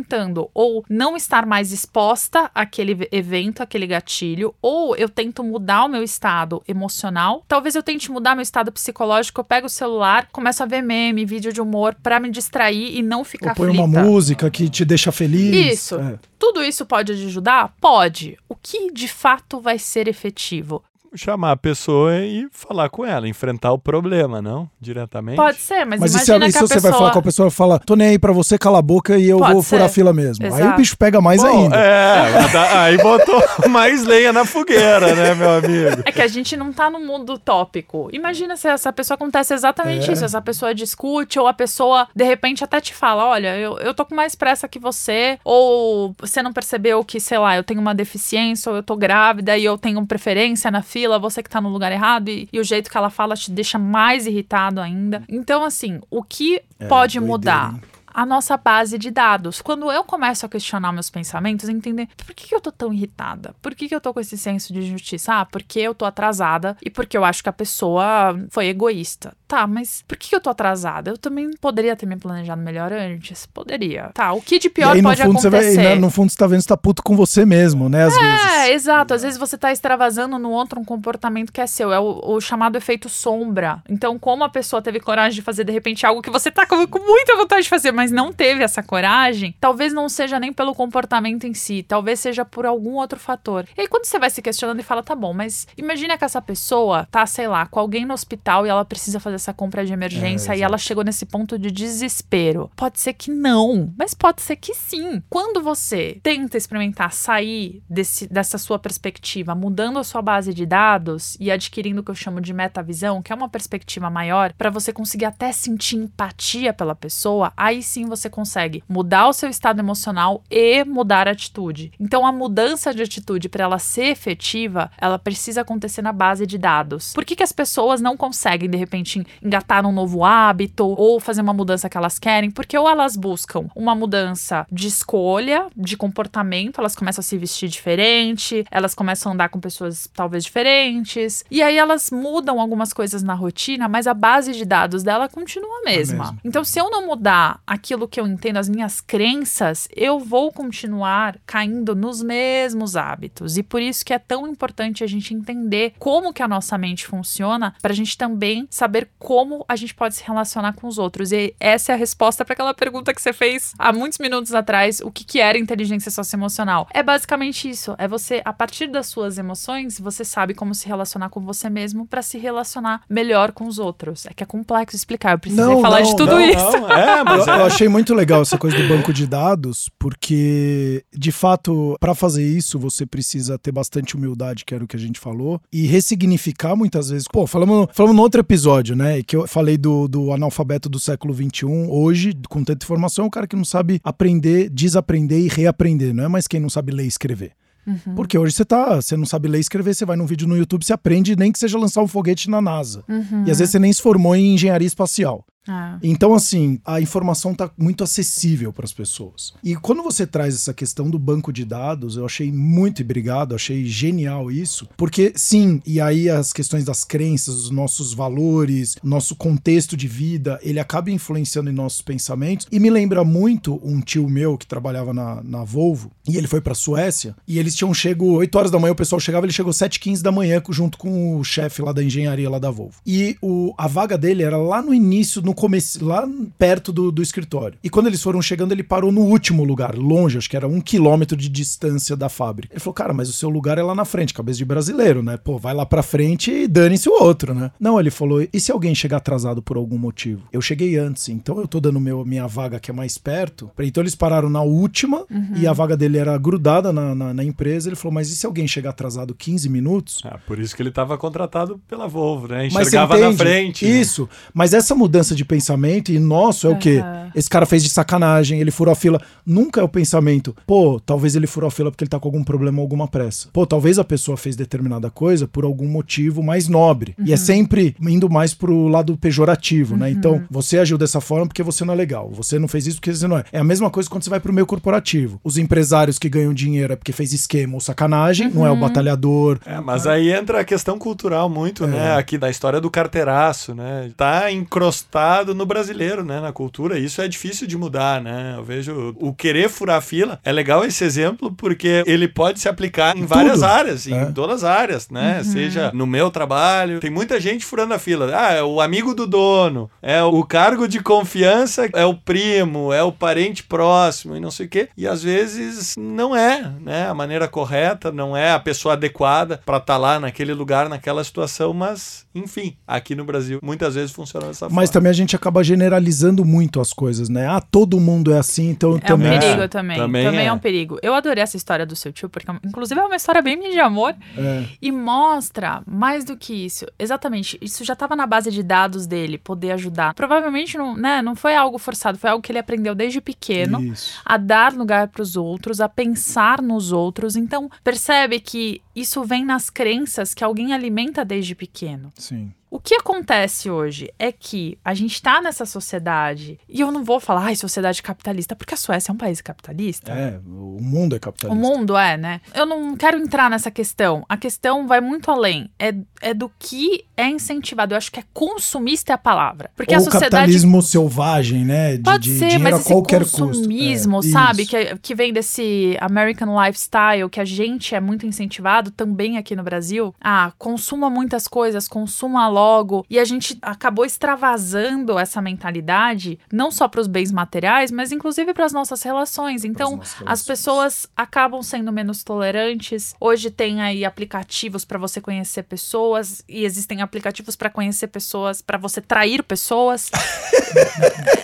ou não estar mais exposta àquele evento, àquele gatilho, ou eu tento mudar o meu estado emocional. Talvez eu tente mudar meu estado psicológico, eu pego o celular, começo a ver meme, vídeo de humor para me distrair e não ficar Ou põe aflita. uma música que te deixa feliz. Isso. É. Tudo isso pode ajudar? Pode. O que de fato vai ser efetivo? Chamar a pessoa e falar com ela, enfrentar o problema, não? Diretamente. Pode ser, mas, Mas e se, imagina e que se a você pessoa... vai falar com a pessoa e fala, tô nem aí pra você, cala a boca e eu Pode vou furar a ser. fila mesmo. Aí o Exato. bicho pega mais Pô, ainda. É, aí botou mais lenha na fogueira, né, meu amigo? É que a gente não tá no mundo utópico. Imagina se essa pessoa acontece exatamente É. isso. Essa pessoa discute, ou a pessoa, de repente, até te fala: olha, eu, eu tô com mais pressa que você, ou você não percebeu que, sei lá, eu tenho uma deficiência, ou eu tô grávida e eu tenho preferência na fila, você que tá no lugar errado, e, e o jeito que ela fala te deixa mais irritado ainda. Então, assim, o que pode doideira, mudar? hein? a nossa base de dados. Quando eu começo a questionar meus pensamentos, entender por que, que eu tô tão irritada? Por que, que eu tô com esse senso de injustiça? Ah, porque eu tô atrasada e porque eu acho que a pessoa foi egoísta. Tá, mas por que, eu tô atrasada? Eu também poderia ter me planejado melhor antes? Poderia. Tá, o que de pior aí, pode fundo, você vai, acontecer? e, né, no fundo, você tá vendo que você tá puto com você mesmo, né? Às É, vezes. exato. Às vezes você tá extravasando no outro um comportamento que é seu. É o, o chamado efeito sombra. Então, como a pessoa teve coragem de fazer, de repente, algo que você tá com, com muita vontade de fazer, mas não teve essa coragem, talvez não seja nem pelo comportamento em si, talvez seja por algum outro fator. E aí, quando você vai se questionando e fala, tá bom, mas imagina que essa pessoa tá, sei lá, com alguém no hospital e ela precisa fazer essa compra de emergência é, e ela chegou nesse ponto de desespero. Pode ser que não, mas pode ser que sim. Quando você tenta experimentar sair desse, dessa sua perspectiva, mudando a sua base de dados e adquirindo o que eu chamo de metavisão, que é uma perspectiva maior, para você conseguir até sentir empatia pela pessoa, aí sim você consegue mudar o seu estado emocional e mudar a atitude. Então a mudança de atitude para ela ser efetiva, ela precisa acontecer na base de dados. Por que, que as pessoas não conseguem de repente engatar um novo hábito ou fazer uma mudança que elas querem? Porque ou elas buscam uma mudança de escolha, de comportamento, elas começam a se vestir diferente, elas começam a andar com pessoas talvez diferentes, e aí elas mudam algumas coisas na rotina, mas a base de dados dela continua a mesma. É então, se eu não mudar aquilo que eu entendo, as minhas crenças, eu vou continuar caindo nos mesmos hábitos. E por isso que é tão importante a gente entender como que a nossa mente funciona, para a gente também saber como a gente pode se relacionar com os outros. E essa é a resposta para aquela pergunta que você fez há muitos minutos atrás, o que, que era inteligência socioemocional. É basicamente isso, é você, a partir das suas emoções, você sabe como se relacionar com você mesmo para se relacionar melhor com os outros. É que é complexo explicar, eu precisei não, falar não, de tudo não, isso. É, mas eu, eu achei muito legal essa coisa do banco de dados, porque de fato, para fazer isso, você precisa ter bastante humildade, que era o que a gente falou, e ressignificar muitas vezes. Pô, falamos, falamos no outro episódio, né? Que eu falei do, do analfabeto do século XXI. Hoje, com tanta informação, é o cara que não sabe aprender, desaprender e reaprender. Não é mais quem não sabe ler e escrever. Uhum. Porque hoje você tá, você não sabe ler e escrever, você vai num vídeo no YouTube, você aprende nem que seja lançar um foguete na NASA. Uhum. E às vezes você nem se formou em engenharia espacial. Ah. Então, assim, a informação está muito acessível para as pessoas. E quando você traz essa questão do banco de dados, eu achei muito obrigado, achei genial isso, porque sim, e aí as questões das crenças, os nossos valores, nosso contexto de vida, ele acaba influenciando em nossos pensamentos. E me lembra muito um tio meu que trabalhava na, na Volvo, e ele foi para Suécia, e eles tinham chego 8 horas da manhã, o pessoal chegava, ele chegou 7h15 da manhã junto com o chefe lá da engenharia lá da Volvo. E o, a vaga dele era lá no início, no começo, lá perto do, do escritório. E quando eles foram chegando, ele parou no último lugar, longe, acho que era um quilômetro de distância da fábrica. Ele falou, cara, mas o seu lugar é lá na frente, cabeça de brasileiro, né? Pô, vai lá pra frente e dane-se o outro, né? Não, ele falou, e se alguém chegar atrasado por algum motivo? Eu cheguei antes, então eu tô dando meu, minha vaga que é mais perto. Então eles pararam na última uhum. e a vaga dele era grudada na, na, na, empresa. Ele falou, mas e se alguém chegar atrasado 15 minutos? Ah, por isso que ele tava contratado pela Volvo, né? Enxergava na frente. Né? Isso, né? mas essa mudança de pensamento, e nosso é o quê? Esse cara fez de sacanagem, ele furou a fila. Nunca é o pensamento, pô, talvez ele furou a fila porque ele tá com algum problema ou alguma pressa. Pô, talvez a pessoa fez determinada coisa por algum motivo mais nobre. Uhum. E é uhum. sempre indo mais pro lado pejorativo, né? uhum. né? Então, você agiu dessa forma porque você não é legal. Você não fez isso porque você não é. É a mesma coisa quando você vai pro meio corporativo. Os empresários que ganham dinheiro é porque fez esquema ou sacanagem, uhum. não é o uhum. batalhador. É, mas aí entra a questão cultural muito, né? é. né? Aqui da história do carteiraço, né? Tá encrostado no brasileiro, né? Na cultura. Isso é difícil de mudar, né? Eu vejo o querer furar fila. É legal esse exemplo porque ele pode se aplicar em, várias Tudo. áreas, em é. todas as áreas, né? Uhum. Seja no meu trabalho. Tem muita gente furando a fila. Ah, é o amigo do dono, é o cargo de confiança, é o primo, é o parente próximo e não sei o quê. E às vezes não é, né? A maneira correta, não é a pessoa adequada para estar tá lá naquele lugar, naquela situação, mas enfim, aqui no Brasil muitas vezes funciona dessa forma. Mas também a gente acaba generalizando muito as coisas, né? Ah, todo mundo é assim, então é também. É um perigo também. Também, também é. é. um perigo. Eu adorei essa história do seu tio, porque inclusive é uma história bem de amor é. e mostra mais do que isso. Exatamente, isso já estava na base de dados dele, poder ajudar. Provavelmente não, né, não foi algo forçado, foi algo que ele aprendeu desde pequeno isso. a dar lugar para os outros, a pensar nos outros. Então, percebe que isso vem nas crenças que alguém alimenta desde pequeno. Sim. O que acontece hoje é que a gente está nessa sociedade, e eu não vou falar, ai, sociedade capitalista, porque a Suécia é um país capitalista. É, o mundo é capitalista. O mundo é, né? Eu não quero entrar nessa questão. A questão vai muito além. É, é do que é incentivado. Eu acho que é consumista é a palavra. Porque Ou a sociedade. capitalismo selvagem, né? De, Pode de ser, mas esse qualquer consumismo, custo. É, sabe? Que, que vem desse American lifestyle, que a gente é muito incentivado também aqui no Brasil, ah, consuma muitas coisas, consuma logo, e a gente acabou extravasando essa mentalidade, não só para os bens materiais, mas inclusive para as nossas relações. Então, nossas as relações. pessoas acabam sendo menos tolerantes. Hoje tem aí aplicativos para você conhecer pessoas e existem aplicativos para conhecer pessoas, para você trair pessoas.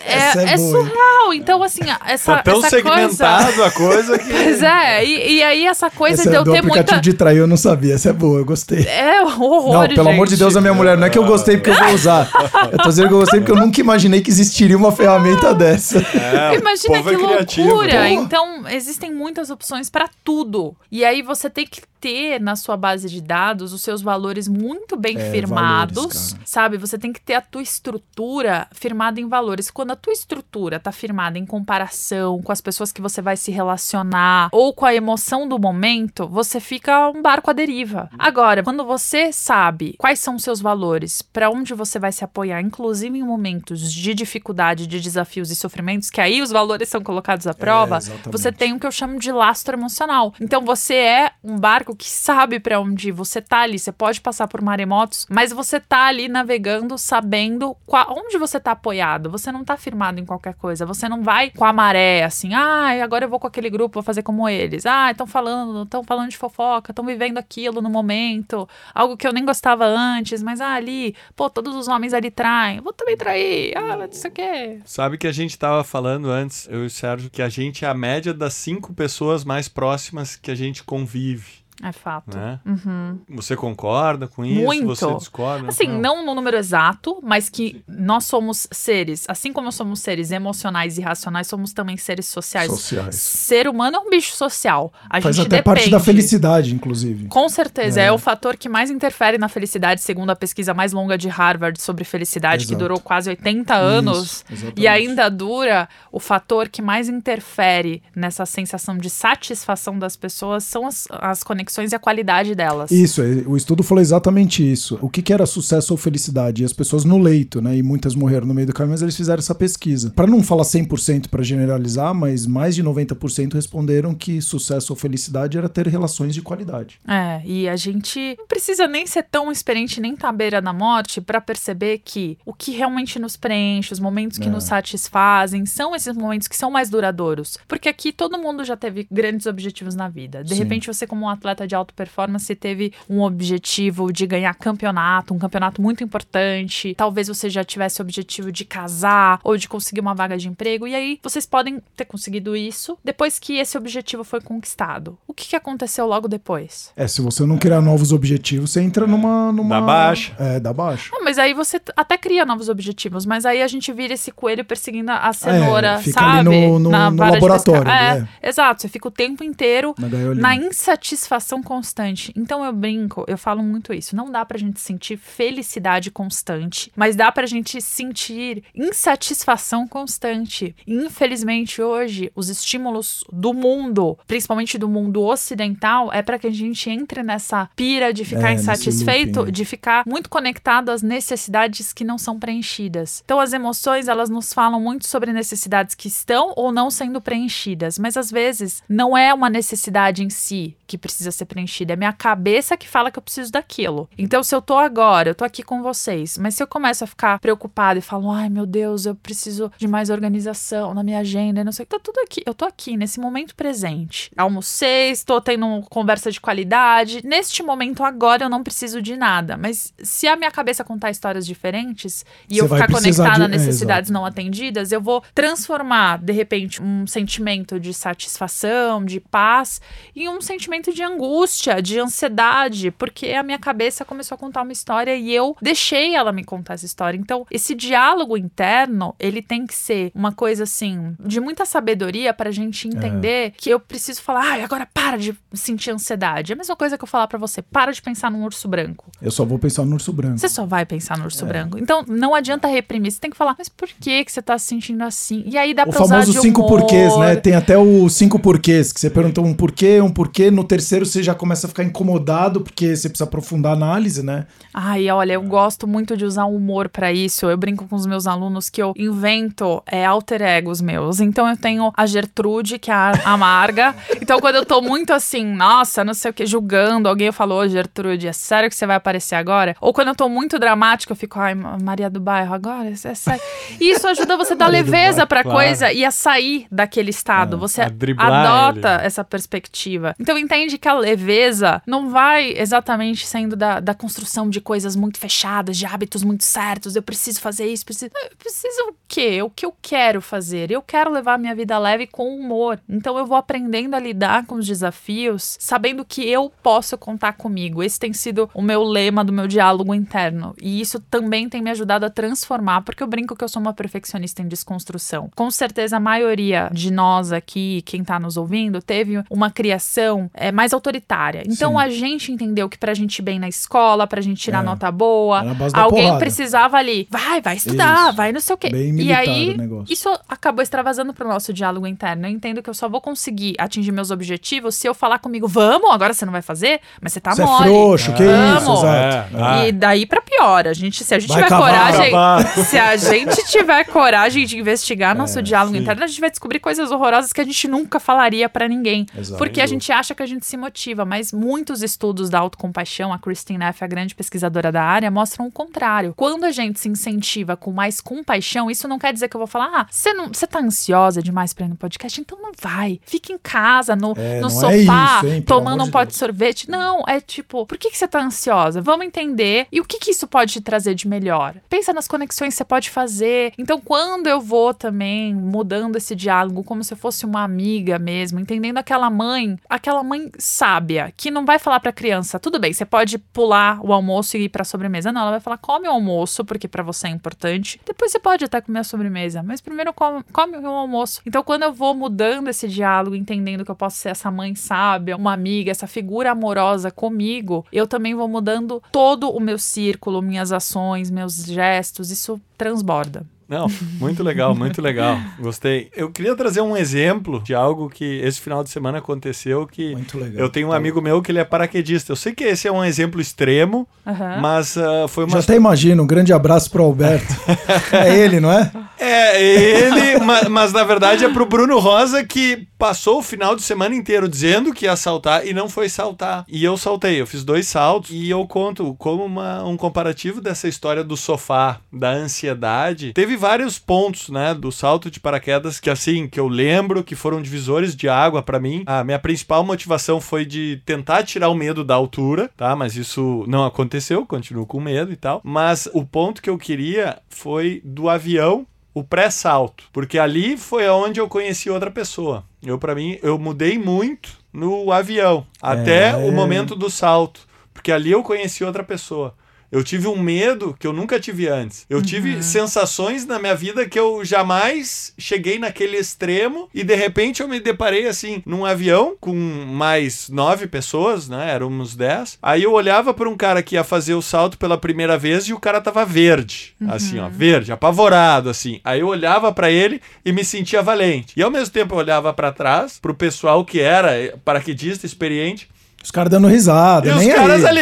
É é, é hein? surreal. Então, assim, essa, Tá tão essa coisa. segmentado a coisa que. Pois é, e, e aí essa coisa Essa de eu do ter muita. de trair eu não sabia. Essa é boa, eu gostei. É horror. Não, pelo amor de Deus, a minha mulher, não é que eu gostei porque eu vou usar. Eu tô dizendo que eu gostei porque eu nunca imaginei que existiria uma ferramenta dessa. É, Imagina povo que é loucura! Então, existem muitas opções para tudo. E aí você tem que ter na sua base de dados os seus valores muito bem É, firmados, valores, sabe? Você tem que ter a tua estrutura firmada em valores. Quando a tua estrutura tá firmada em comparação com as pessoas que você vai se relacionar ou com a emoção do momento, você fica um barco à deriva. Agora, quando você sabe quais são os seus valores, para onde você vai se apoiar, inclusive em momentos de dificuldade, de desafios e sofrimentos, que aí os valores são colocados à prova, exatamente. você tem o que eu chamo de lastro emocional. Então você é um barco que sabe para onde ir, você tá ali, você pode passar por maremotos, mas você tá ali navegando sabendo qual, onde você tá apoiado. Você não tá firmado em qualquer coisa, você não vai com a maré assim, ah, agora eu vou com aquele grupo, vou fazer como eles. Ah, estão falando, estão falando de fofoca, estão vivendo aquilo no momento, algo que eu nem gostava antes, mas ah, ali, pô, todos os homens ali traem, vou também trair. Ah, não sei o quê. Sabe que a gente tava falando antes, eu e o Sérgio, que a gente é a média das cinco pessoas mais próximas que a gente convive. É fato. Né? Uhum. Você concorda com isso? Muito. Você discorda? Assim, não no número exato, mas que nós somos seres, assim como somos seres emocionais e racionais, somos também seres sociais. Sociais. Ser humano é um bicho social. A Faz gente até depende. parte da felicidade, inclusive. Com certeza, é. É. o fator que mais interfere na felicidade, segundo a pesquisa mais longa de Harvard sobre felicidade, que Exato. durou quase 80 anos. Isso. E ainda dura, o fator que mais interfere nessa sensação de satisfação das pessoas são as, as conexões e a qualidade delas. Isso, é, o estudo falou exatamente isso. O que, que era sucesso ou felicidade? E as pessoas no leito, né? E muitas morreram no meio do caminho, mas eles fizeram essa pesquisa. Para não falar 100% para generalizar, mas mais de 90% responderam que sucesso ou felicidade era ter relações de qualidade. É, e a gente não precisa nem ser tão experiente, nem estar à beira da morte, para perceber que o que realmente nos preenche, os momentos que É. nos satisfazem, são esses momentos que são mais duradouros. Porque aqui todo mundo já teve grandes objetivos na vida. De Sim. repente, você, como um atleta de alta performance, teve um objetivo de ganhar campeonato, um campeonato muito importante. Talvez você já tivesse o objetivo de casar ou de conseguir uma vaga de emprego. E aí, vocês podem ter conseguido isso depois que esse objetivo foi conquistado. O que, que aconteceu logo depois? É, se você não criar novos objetivos, você entra numa. numa... Dá baixa. É, dá baixa. Não, mas aí você até cria novos objetivos, mas aí a gente vira esse coelho perseguindo a cenoura, É, fica sabe? ali no- no- Na no laboratório, né? É, exato. Você fica o tempo inteiro Na na insatisfação constante. Então eu brinco, eu falo muito isso. Não dá pra gente sentir felicidade constante, mas dá pra gente sentir insatisfação constante. E, infelizmente, hoje, os estímulos do mundo, principalmente do mundo ocidental, é pra que a gente entre nessa pira de ficar É, insatisfeito, de ficar muito conectado às necessidades que não são preenchidas. Então, as emoções, elas nos falam muito sobre necessidades que estão ou não sendo preenchidas, mas às vezes não é uma necessidade em si que precisa ser preenchida, é minha cabeça que fala que eu preciso daquilo. Então, se eu tô agora, eu tô aqui com vocês, mas se eu começo a ficar preocupada e falo, ai meu Deus, eu preciso de mais organização na minha agenda, e não sei o que, tá tudo aqui, eu tô aqui nesse momento presente. Almocei, estou tendo uma conversa de qualidade. Neste momento agora eu não preciso de nada, mas se a minha cabeça contar histórias diferentes e Você eu ficar conectada de- a é, necessidades exato. não atendidas, eu vou transformar de repente um sentimento de satisfação, de paz, em um sentimento de angústia, de ansiedade, porque a minha cabeça começou a contar uma história e eu deixei ela me contar essa história. Então, esse diálogo interno, ele tem que ser uma coisa assim, de muita sabedoria pra gente entender que eu preciso falar, ai, agora para de sentir ansiedade. É a mesma coisa que eu falar pra você, para de pensar num urso branco. Eu só vou pensar no urso branco. Você só vai pensar no urso É. branco. Então, não adianta reprimir. Você tem que falar, mas por que, que você tá se sentindo assim? E aí dá O pra usar famoso de cinco humor. porquês, né? Tem até o cinco porquês, que você pergunta um porquê, um porquê, no terceiro você já começa a ficar incomodado porque você precisa aprofundar a análise, né? Ai, olha, eu gosto muito de usar o humor pra isso. Eu brinco com os meus alunos que eu invento é, alter egos meus. Então eu tenho a Gertrude, que é a amarga. então quando eu tô muito assim, nossa, não sei o que, julgando alguém, eu falo, ô Gertrude, é sério que você vai aparecer agora? Ou quando eu tô muito dramática, eu fico, ai, Maria do Bairro, agora? É sério. E isso ajuda você a dar leveza pra claro. coisa e a sair daquele estado. É, você adota ele. essa perspectiva. Então entende que a leveza não vai exatamente sendo da, da construção de coisas muito fechadas, de hábitos muito certos. Eu preciso fazer isso, preciso. Eu preciso o quê? O que eu quero fazer? Eu quero levar a minha vida leve com humor. Então eu vou aprendendo a lidar com os desafios, sabendo que eu posso contar comigo. Esse tem sido o meu lema do meu diálogo interno. E isso também tem me ajudado a transformar, porque eu brinco que eu sou uma perfeccionista em desconstrução. Com certeza a maioria de nós aqui, quem tá nos ouvindo, teve uma criação é, mais autoritária. Então Sim. a gente entendeu que pra gente ir bem na escola, pra gente tirar É. nota boa, alguém porrada. precisava ali, vai, vai estudar, Isso. vai não sei o quê. Bem e aí, isso acabou extravasando pro nosso diálogo interno. Eu entendo que eu só vou conseguir atingir meus objetivos se eu falar comigo, vamos, agora você não vai fazer, mas você tá Você é mole. frouxo, que Vamos. isso, exato. É. E daí pra pior, a gente, se a gente Vai tiver acabar, coragem, acabar. se a gente tiver coragem de investigar nosso diálogo sim. interno, a gente vai descobrir coisas horrorosas que a gente nunca falaria pra ninguém. Exato. Porque a gente acha que a gente se motiva, mas muitos estudos da autocompaixão, a Christine Neff, a grande pesquisadora da área, mostram o contrário. Quando a gente se incentiva com mais compaixão, isso não quer dizer que eu vou falar, ah, você não, você tá ansiosa demais pra ir no podcast, então não vai. Fica em casa, no, É, no não sofá, é isso, tomando um pote de sorvete. Não, é tipo, por que, que você tá ansiosa? Vamos entender. E o que, que isso pode te trazer de melhor? Pensa nas conexões que você pode fazer. Então, quando eu vou também mudando esse diálogo como se eu fosse uma amiga mesmo, entendendo aquela mãe, aquela mãe sábia, que não vai falar pra criança, tudo bem, você pode pular o almoço e ir pra sobremesa. Não, ela vai falar, come o almoço, porque pra você é importante. Depois você pode até comer a sobremesa, mas primeiro come, come o almoço. Então, quando eu vou mudando esse diálogo, entendendo que eu posso ser essa mãe sábia, uma amiga, essa figura amorosa comigo, eu também vou mudando todo o meu círculo, minhas ações, meus gestos, isso transborda. Não, muito legal, muito legal. Gostei. Eu queria trazer um exemplo de algo que esse final de semana aconteceu que Muito legal. eu tenho um amigo meu que ele é paraquedista. Eu sei que esse é um exemplo extremo, Aham. mas ah, foi uma Já até imagino, um grande abraço pro Alberto. é ele, não é? É, ele, ma- mas, na verdade é pro Bruno Rosa que passou o final de semana inteiro dizendo que ia saltar e não foi saltar. E eu saltei, eu fiz dois saltos e eu conto como uma- um comparativo dessa história do sofá, da ansiedade. Teve vários pontos, né, do salto de paraquedas que assim, que eu lembro que foram divisores de água pra mim. A minha principal motivação foi de tentar tirar o medo da altura, tá? Mas isso não aconteceu, continuo com medo e tal. Mas o ponto que eu queria foi do avião o pré-salto, porque ali foi onde eu conheci outra pessoa. Eu para mim, eu mudei muito no avião, até É. o momento do salto, porque ali eu conheci outra pessoa. Eu tive um medo que eu nunca tive antes. Eu tive sensações na minha vida que eu jamais cheguei naquele extremo e de repente eu me deparei assim num avião com mais nove pessoas, né? Éramos dez. Aí eu olhava para um cara que ia fazer o salto pela primeira vez e o cara tava verde, assim, ó, verde, apavorado, assim. Aí eu olhava para ele e me sentia valente. E ao mesmo tempo eu olhava para trás pro pessoal que era paraquedista experiente Os caras dando risada, e os nem caras aí.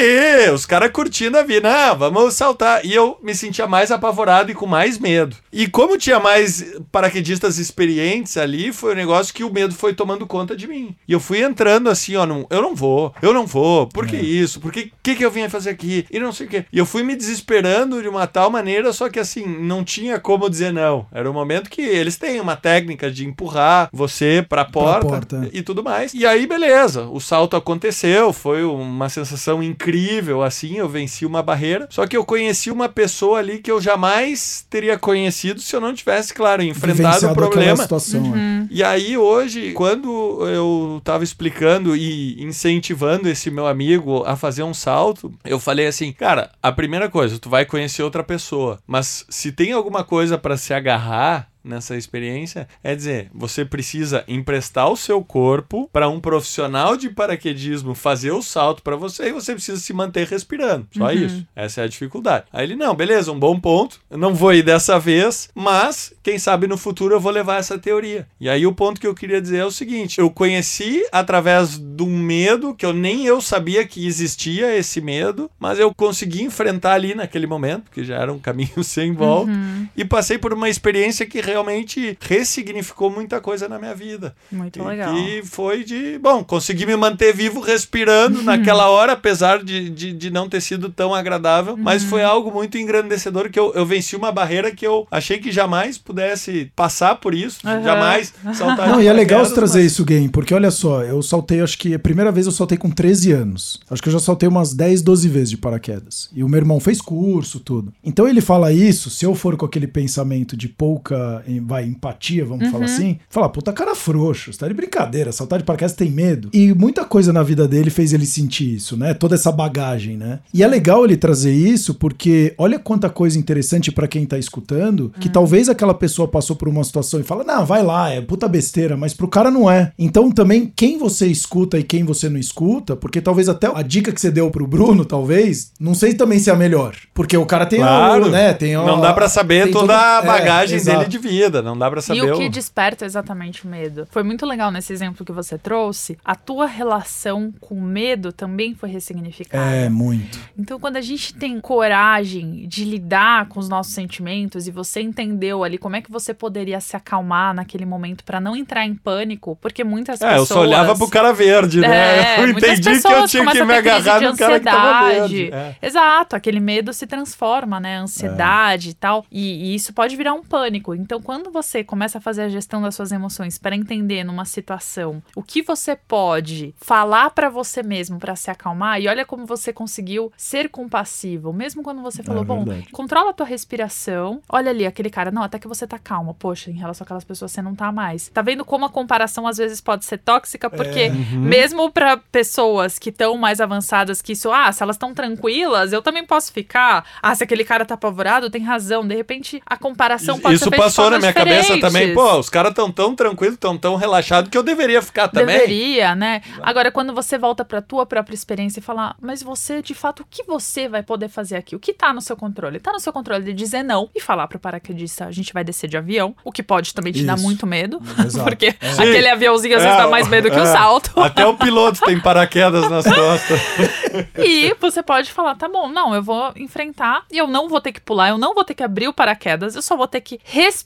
ali, os caras curtindo a vida, não, vamos saltar. E eu me sentia mais apavorado e com mais medo. E como tinha mais paraquedistas experientes ali, foi um negócio que o medo foi tomando conta de mim. E eu fui entrando assim, ó, não, eu não vou, eu não vou, por É. que isso? Por que, que que eu vinha fazer aqui? E não sei o quê. E eu fui me desesperando de uma tal maneira, só que assim, não tinha como dizer não. Era um momento que eles têm uma técnica de empurrar você pra porta, porta. e tudo mais. E aí, beleza, o salto aconteceu, foi uma sensação incrível, assim, eu venci uma barreira. Só que eu conheci uma pessoa ali que eu jamais teria conhecido se eu não tivesse, claro, enfrentado o Vivenciado problema. situação. é. E aí, hoje, quando eu tava explicando e incentivando esse meu amigo a fazer um salto, eu falei assim, cara, a primeira coisa, tu vai conhecer outra pessoa, mas se tem alguma coisa pra se agarrar, nessa experiência é dizer, você precisa emprestar o seu corpo para um profissional de paraquedismo fazer o salto para você e você precisa se manter respirando. Só Uhum. isso. Essa é a dificuldade. Aí ele, não, beleza, um bom ponto. Eu não vou ir dessa vez, mas quem sabe no futuro eu vou levar essa teoria. E aí o ponto que eu queria dizer é o seguinte: eu conheci através de um medo que eu nem eu sabia que existia esse medo, mas eu consegui enfrentar ali naquele momento, que já era um caminho sem volta, Uhum. e passei por uma experiência que realmente ressignificou muita coisa na minha vida. Muito E legal. que foi de, bom, consegui me manter vivo respirando naquela hora, apesar de, de, de não ter sido tão agradável, mas Uhum. foi algo muito engrandecedor que eu, eu venci uma barreira que eu achei que jamais pudesse passar por isso, Aham. jamais saltar Não, e é legal trazer mas- isso, Game, porque olha só, eu saltei, acho que a primeira vez eu saltei com 13 anos. Acho que eu já saltei umas 10, 12 vezes de paraquedas. E o meu irmão fez curso, tudo. Então ele fala isso, se eu for com aquele pensamento de pouca, vai, empatia, vamos falar assim, falar, puta cara frouxo, você tá de brincadeira, saltar de paraquedas tem medo. E muita coisa na vida dele fez ele sentir isso, né? Toda essa bagagem, né? E é legal ele trazer isso porque olha quanta coisa interessante pra quem tá escutando, que talvez aquela pessoa passou por uma situação e fala, não, vai lá, é puta besteira, mas pro cara não é. Então também quem você escuta e quem você não escuta, porque talvez até a dica que você deu pro Bruno, talvez, não sei também se é a melhor. Porque o cara tem Claro, né, tem o- não dá pra saber toda todo- a é, bagagem exato. dele de vida, não dá pra saber E o que o- desperta exatamente o medo? Foi muito legal nesse exemplo que você trouxe. A tua relação com o medo também foi ressignificada. É, muito. Então, quando a gente tem coragem de lidar com os nossos sentimentos e você entendeu ali como é que você poderia se acalmar naquele momento pra não entrar em pânico, porque muitas É, eu pessoas. só olhava pro cara verde, né? É, eu muitas entendi que eu pessoas tinha que começam a me agarrar no cara que tava ansiedade. verde. É. Exato, aquele medo se transforma, né? Ansiedade e tal. E, e isso pode virar um pânico. Então, quando você começa a fazer a gestão das suas emoções para entender numa situação o que você pode falar pra você mesmo pra se acalmar, e olha como você conseguiu ser compassivo, mesmo quando você falou, bom, verdade. controla a tua respiração. Olha ali, aquele cara, não, até que você tá calma. Poxa, em relação àquelas pessoas você não tá mais. Tá vendo como a comparação às vezes pode ser tóxica? Porque mesmo pra pessoas que estão mais avançadas que isso, ah, se elas estão tranquilas, eu também posso ficar. Ah, se aquele cara tá apavorado, tem razão. De repente, a comparação pode Isso ser de passou na minha cabeça também. diferentes. Pô, os caras tão tão tranquilos, tão tão relaxados que eu deveria ficar também. Deveria, né? Agora, quando você volta pra tua própria experiência e fala, mas você, de fato, o que você vai poder fazer aqui? O que tá no seu controle? Tá no seu controle de dizer não e falar pro paraquedista, a gente vai descer de avião, o que pode também te dar Isso. muito medo, Exato. porque É. aquele aviãozinho às vezes É, dá mais medo que o é. salto. Até o piloto tem paraquedas nas costas. E você pode falar, tá bom, não, eu vou enfrentar e eu não vou ter que pular, eu não vou ter que abrir o paraquedas, eu só vou ter que respirar,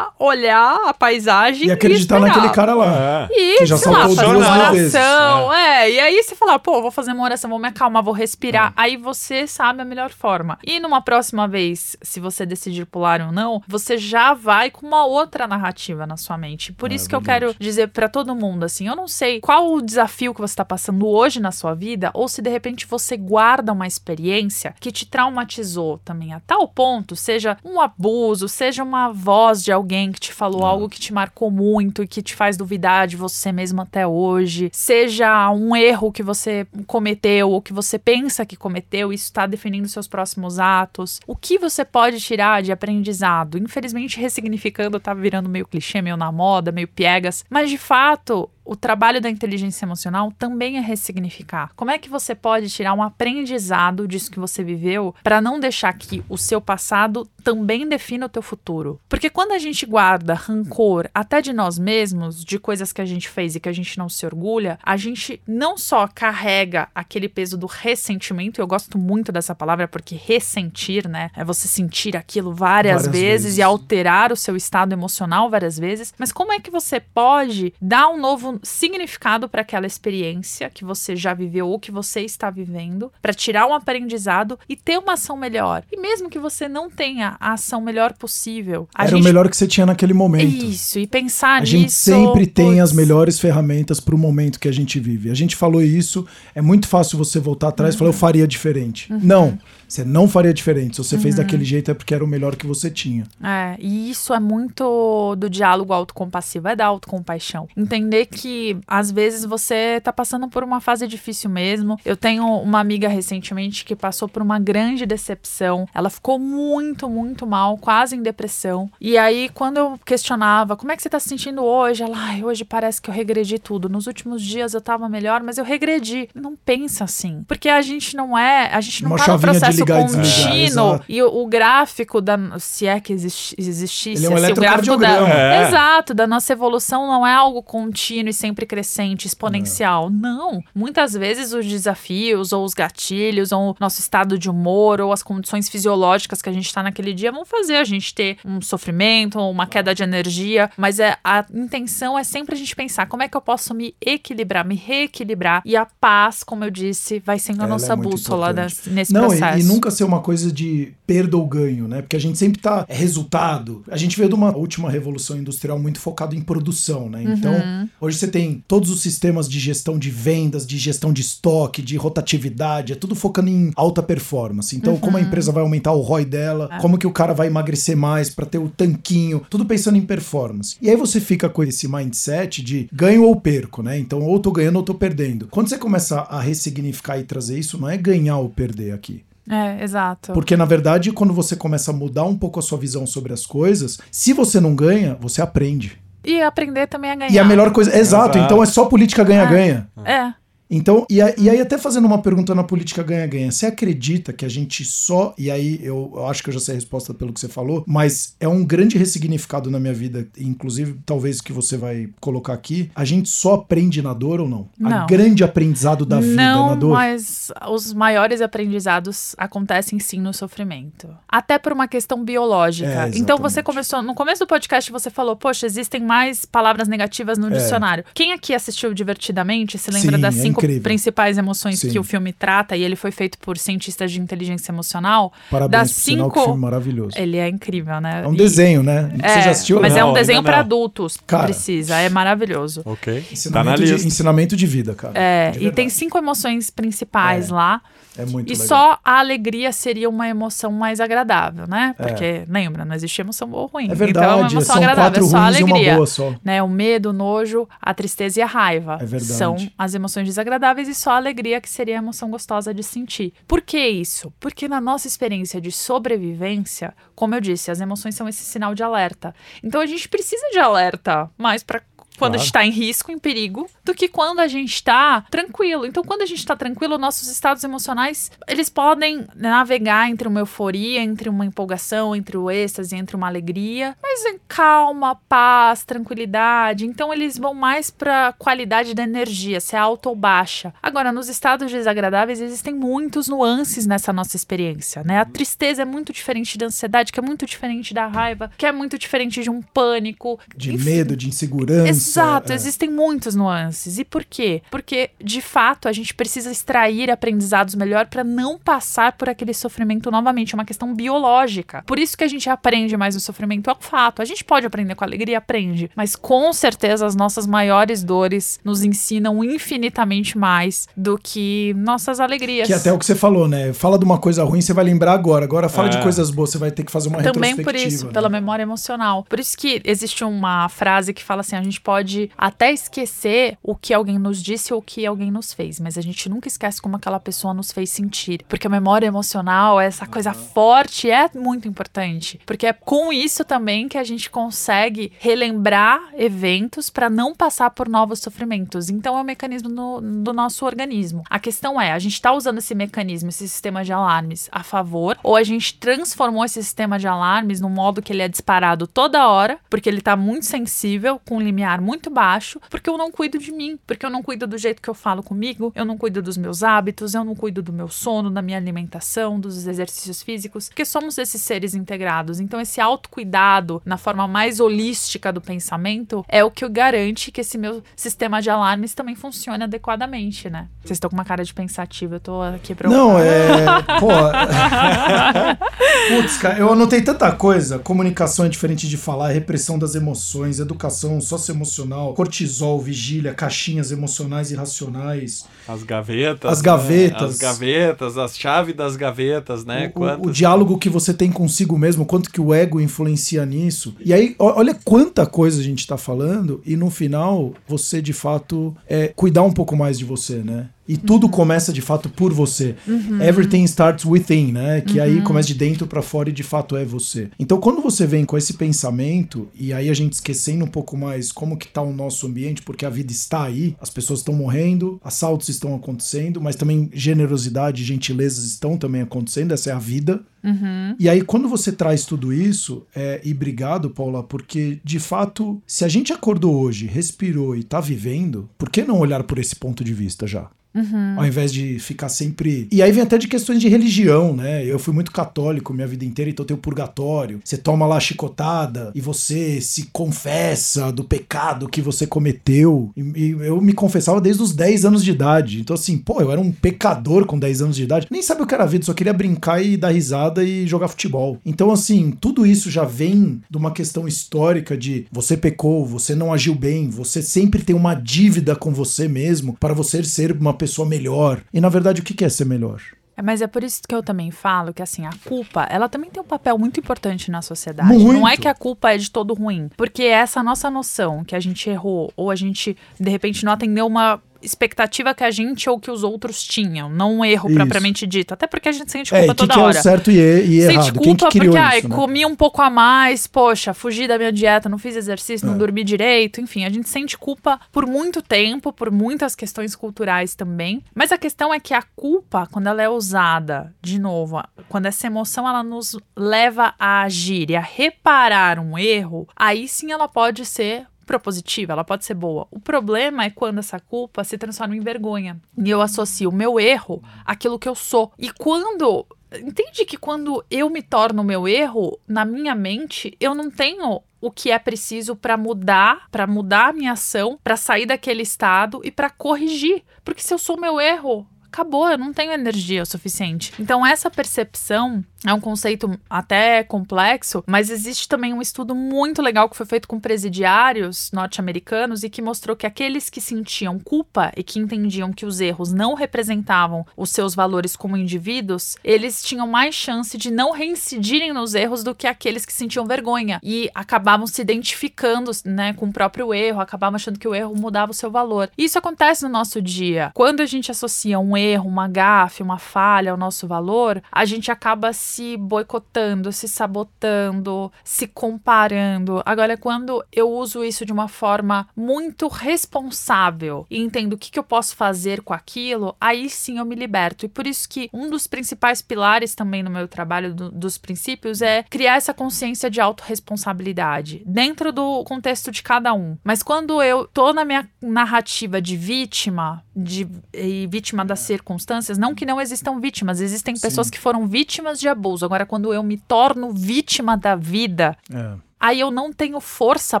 olhar a paisagem E acreditar esperar. naquele cara lá. E, Que já sei lá, saltou fazer uma oração. É. e aí você fala, pô, vou fazer uma oração, vou me acalmar, vou respirar. Aí você sabe a melhor forma. E numa próxima vez, se você decidir pular ou não, você já vai com uma outra narrativa na sua mente. Por É isso que eu quero dizer pra todo mundo, assim, eu não sei qual o desafio que você tá passando hoje na sua vida, ou se de repente você guarda uma experiência que te traumatizou também a tal ponto, seja um abuso, seja uma voz de alguém que te falou algo que te marcou muito e que te faz duvidar de você mesmo até hoje, seja um erro que você cometeu ou que você pensa que cometeu, isso está definindo seus próximos atos. O que você pode tirar de aprendizado? Infelizmente, ressignificando tá virando meio clichê, meio na moda, meio piegas, mas de fato, o trabalho da inteligência emocional também é ressignificar. Como é que você pode tirar um aprendizado disso que você viveu para não deixar que o seu passado também defina o teu futuro? Porque quando a gente guarda rancor até de nós mesmos, de coisas que a gente fez e que a gente não se orgulha, a gente não só carrega aquele peso do ressentimento, e eu gosto muito dessa palavra porque ressentir, né, é você sentir aquilo várias, Várias vezes, vezes. e alterar o seu estado emocional várias vezes, mas como é que você pode dar um novo significado para aquela experiência que você já viveu ou que você está vivendo, para tirar um aprendizado e ter uma ação melhor? E mesmo que você não tenha a ação melhor possível, a Era gente o melhor que você tinha naquele momento. isso, e pensar A nisso. gente sempre tem as putz, melhores ferramentas para o momento que a gente vive. A gente falou isso, é muito fácil você voltar atrás e falar, eu faria diferente. Não. Você não faria diferente. Se você Uhum. fez daquele jeito é porque era o melhor que você tinha. É, e isso é muito do diálogo autocompassivo, é da autocompaixão. Entender que às vezes você tá passando por uma fase difícil mesmo. Eu tenho uma amiga recentemente que passou por uma grande decepção. Ela ficou muito, muito mal, quase em depressão. E aí, quando eu questionava, como é que você tá se sentindo hoje? Ela, ai, hoje parece que eu regredi tudo. Nos últimos dias eu tava melhor, mas eu regredi. Não pensa assim. Porque a gente não é, a gente não Uma tá no processo ligar e desligar, contínuo. exato. E o, o gráfico da. Se é que existi- existisse, Ele é um assim, o gráfico da. É. Exato, da nossa evolução não é algo contínuo e sempre crescente, exponencial. Não. Muitas vezes os desafios, ou os gatilhos, ou o nosso estado de humor, ou as condições fisiológicas que a gente tá naquele dia vão fazer a gente ter um sofrimento, uma queda de energia. Mas é, a intenção é sempre a gente pensar como é que eu posso me equilibrar, me reequilibrar. E a paz, como eu disse, vai sendo a Ela é nossa muito bússola importante. nesse, não, e, processo. e nunca ser uma coisa de perda ou ganho, né? Porque a gente sempre tá é resultado. A gente veio de uma última revolução industrial muito focado em produção, né? Então, Uhum. hoje você tem todos os sistemas de gestão de vendas, de gestão de estoque, de rotatividade, é tudo focando em alta performance. Então, como Uhum. a empresa vai aumentar o ROI dela, É. como que o cara vai emagrecer mais pra ter o tanquinho, tudo pensando em performance. E aí você fica com esse mindset de ganho ou perco, né? Então, ou tô ganhando ou tô perdendo. Quando você começa a ressignificar e trazer isso, não é ganhar ou perder aqui. É, exato. Porque, na verdade, quando você começa a mudar um pouco a sua visão sobre as coisas, se você não ganha, você aprende. E aprender também a ganhar. E a melhor coisa. Exato, Exato. então é só política ganha-ganha. É. Então, e, a- e aí, até fazendo uma pergunta na política ganha-ganha, você acredita que a gente só. E aí, eu, eu acho que eu já sei a resposta pelo que você falou, mas é um grande ressignificado na minha vida, inclusive, talvez que você vai colocar aqui. A gente só aprende na dor ou não? A Não. grande aprendizado da vida é Não, na dor? mas os maiores aprendizados acontecem sim no sofrimento. Até por uma questão biológica. É, então você começou, no começo do podcast você falou, poxa, existem mais palavras negativas no É. dicionário. Quem aqui assistiu divertidamente se lembra Sim, das é cinco incrível. principais emoções Sim. que o filme trata e ele foi feito por cientistas de inteligência emocional? Parabéns das por sinal, que cinco- filme maravilhoso. Ele é incrível, né? É um E- desenho, né? Você É, já assistiu? Mas Não. é um desenho para adultos. Cara. Precisa, é maravilhoso. Ok. Tá na Ensinamento, de, lista. ensinamento de vida, cara. É, De e tem verdade. cinco emoções principais É. lá. É muito E legal. só a alegria seria uma emoção mais agradável, né? É. Porque, lembra, não existe emoção boa ou ruim. É então é uma verdade, emoção são agradável, quatro é só a ruins uma alegria. boa só. Né? O medo, o nojo, a tristeza e a raiva. É verdade. São as emoções desagradáveis e só a alegria que seria a emoção gostosa de sentir. Por que isso? Porque na nossa experiência de sobrevivência, como eu disse, as emoções são esse sinal de alerta. Então a gente precisa de alerta mais para quando a Claro. gente está em risco, em perigo, do que quando a gente está tranquilo. Então, quando a gente está tranquilo, nossos estados emocionais, eles podem navegar entre uma euforia, entre uma empolgação, entre o êxtase, entre uma alegria, mas em calma, paz, tranquilidade. Então, eles vão mais para qualidade da energia, se é alta ou baixa. Agora, nos estados desagradáveis, existem muitos nuances nessa nossa experiência, né? A tristeza é muito diferente da ansiedade, que é muito diferente da raiva, que é muito diferente de um pânico. De Enfim, medo, de insegurança. Exato, é. existem muitos nuances. E por quê? Porque, de fato, a gente precisa extrair aprendizados melhor para não passar por aquele sofrimento novamente. É uma questão biológica. Por isso que a gente aprende mais no sofrimento. É um fato. A gente pode aprender com alegria, aprende. Mas com certeza as nossas maiores dores nos ensinam infinitamente mais do que nossas alegrias. Que até o que você falou, né? Fala de uma coisa ruim, você vai lembrar agora. Agora fala de É. coisas boas, você vai ter que fazer uma Também por retrospectiva. isso, né? pela memória emocional. Por isso que existe uma frase que fala assim: a gente pode até esquecer o que alguém nos disse ou o que alguém nos fez, mas a gente nunca esquece como aquela pessoa nos fez sentir. Porque a memória emocional, essa coisa forte, é muito importante. Porque é com isso também que a gente consegue relembrar eventos para não passar por novos sofrimentos. Então é um mecanismo no- do nosso organismo. A questão é, a gente está usando esse mecanismo, esse sistema de alarmes a favor, ou a gente transformou esse sistema de alarmes num modo que ele é disparado toda hora, porque ele tá muito sensível, com um limiar muito baixo, porque eu não cuido de mim, porque eu não cuido do jeito que eu falo comigo, eu não cuido dos meus hábitos, eu não cuido do meu sono, da minha alimentação, dos exercícios físicos, porque somos esses seres integrados. Então esse autocuidado na forma mais holística do pensamento é o que garante que esse meu sistema de alarmes também funcione adequadamente, né? Vocês estão com uma cara de pensativo, eu tô aqui preocupada. Não, é. Pô. Putz, cara, eu anotei tanta coisa. Comunicação é diferente de falar, repressão das emoções, educação socioemocional. Emocional, cortisol, vigília, caixinhas emocionais irracionais. As gavetas. As gavetas. Né? As gavetas, as chaves das gavetas, né? O, o, o, diálogo que você tem consigo mesmo, quanto que o ego influencia nisso. E aí, olha quanta coisa a gente está falando, e no final, você de fato é cuidar um pouco mais de você, né? E tudo uhum. começa de fato por você. Uhum. Everything starts within, né? Que uhum. aí começa de dentro para fora e de fato é você. Então quando você vem com esse pensamento e aí a gente esquecendo um pouco mais como que tá o nosso ambiente, porque a vida está aí, as pessoas estão morrendo, assaltos estão acontecendo, mas também generosidade, gentilezas estão também acontecendo, essa é a vida. Uhum. E aí, quando você traz tudo isso, é, e obrigado, Paula, porque de fato, se a gente acordou hoje, respirou e tá vivendo, por que não olhar por esse ponto de vista já? Uhum. Ao invés de ficar sempre. E aí vem até de questões de religião, né? Eu fui muito católico minha vida inteira, então tem o purgatório. Você toma lá a chicotada e você se confessa do pecado que você cometeu. E, e eu me confessava desde os 10 anos de idade. Então, assim, pô, eu era um pecador com 10 anos de idade. Nem sabe o que era a vida, só queria brincar e dar risada e jogar futebol. Então, assim, tudo isso já vem de uma questão histórica de você pecou, você não agiu bem, você sempre tem uma dívida com você mesmo para você ser uma pessoa melhor. E na verdade, o que é ser melhor? É, mas é por isso que eu também falo que assim, a culpa, ela também tem um papel muito importante na sociedade. Muito. Não é que a culpa é de todo ruim, porque essa nossa noção que a gente errou ou a gente de repente não atendeu uma expectativa que a gente ou que os outros tinham, não um erro Isso. propriamente dito. Até porque a gente sente culpa é, toda que hora. Que é o certo e, e errado. Sente culpa que porque, isso, ai, né? comi um pouco a mais, poxa, fugi da minha dieta, não fiz exercício, não é. dormi direito, enfim, a gente sente culpa por muito tempo, por muitas questões culturais também. Mas a questão é que a culpa, quando ela é usada, de novo, quando essa emoção ela nos leva a agir e a reparar um erro, aí sim ela pode ser propositiva, ela pode ser boa. O problema é quando essa culpa se transforma em vergonha. E eu associo o meu erro àquilo que eu sou. E quando entende que quando eu me torno meu erro, na minha mente, eu não tenho o que é preciso para mudar, para mudar a minha ação, para sair daquele estado e para corrigir. Porque se eu sou meu erro, acabou, eu não tenho energia o suficiente. Então, essa percepção é um conceito até complexo, mas existe também um estudo muito legal que foi feito com presidiários norte-americanos e que mostrou que aqueles que sentiam culpa e que entendiam que os erros não representavam os seus valores como indivíduos, eles tinham mais chance de não reincidirem nos erros do que aqueles que sentiam vergonha e acabavam se identificando né, com o próprio erro, acabavam achando que o erro mudava o seu valor. Isso acontece no nosso dia. Quando a gente associa um erro, uma gafe, uma falha ao nosso valor, a gente acaba se boicotando, se sabotando, se comparando. Agora, quando eu uso isso de uma forma muito responsável e entendo o que, que eu posso fazer com aquilo, aí sim eu me liberto. E por isso que um dos principais pilares também no meu trabalho do, dos princípios é criar essa consciência de autorresponsabilidade dentro do contexto de cada um. Mas quando eu tô na minha narrativa de vítima, de e vítima das circunstâncias, não que não existam vítimas, existem pessoas Sim. que foram vítimas de Agora, quando eu me torno vítima da vida, é aí eu não tenho força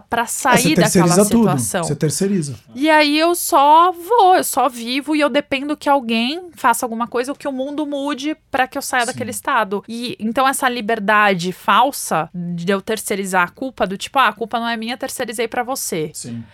para sair é, daquela situação. Tudo. Você terceiriza. E aí eu só vou, eu só vivo e eu dependo que alguém faça alguma coisa ou que o mundo mude para que eu saia Sim. daquele estado. E então essa liberdade falsa de eu terceirizar a culpa do tipo, ah, a culpa não é minha, terceirizei para você. Sim.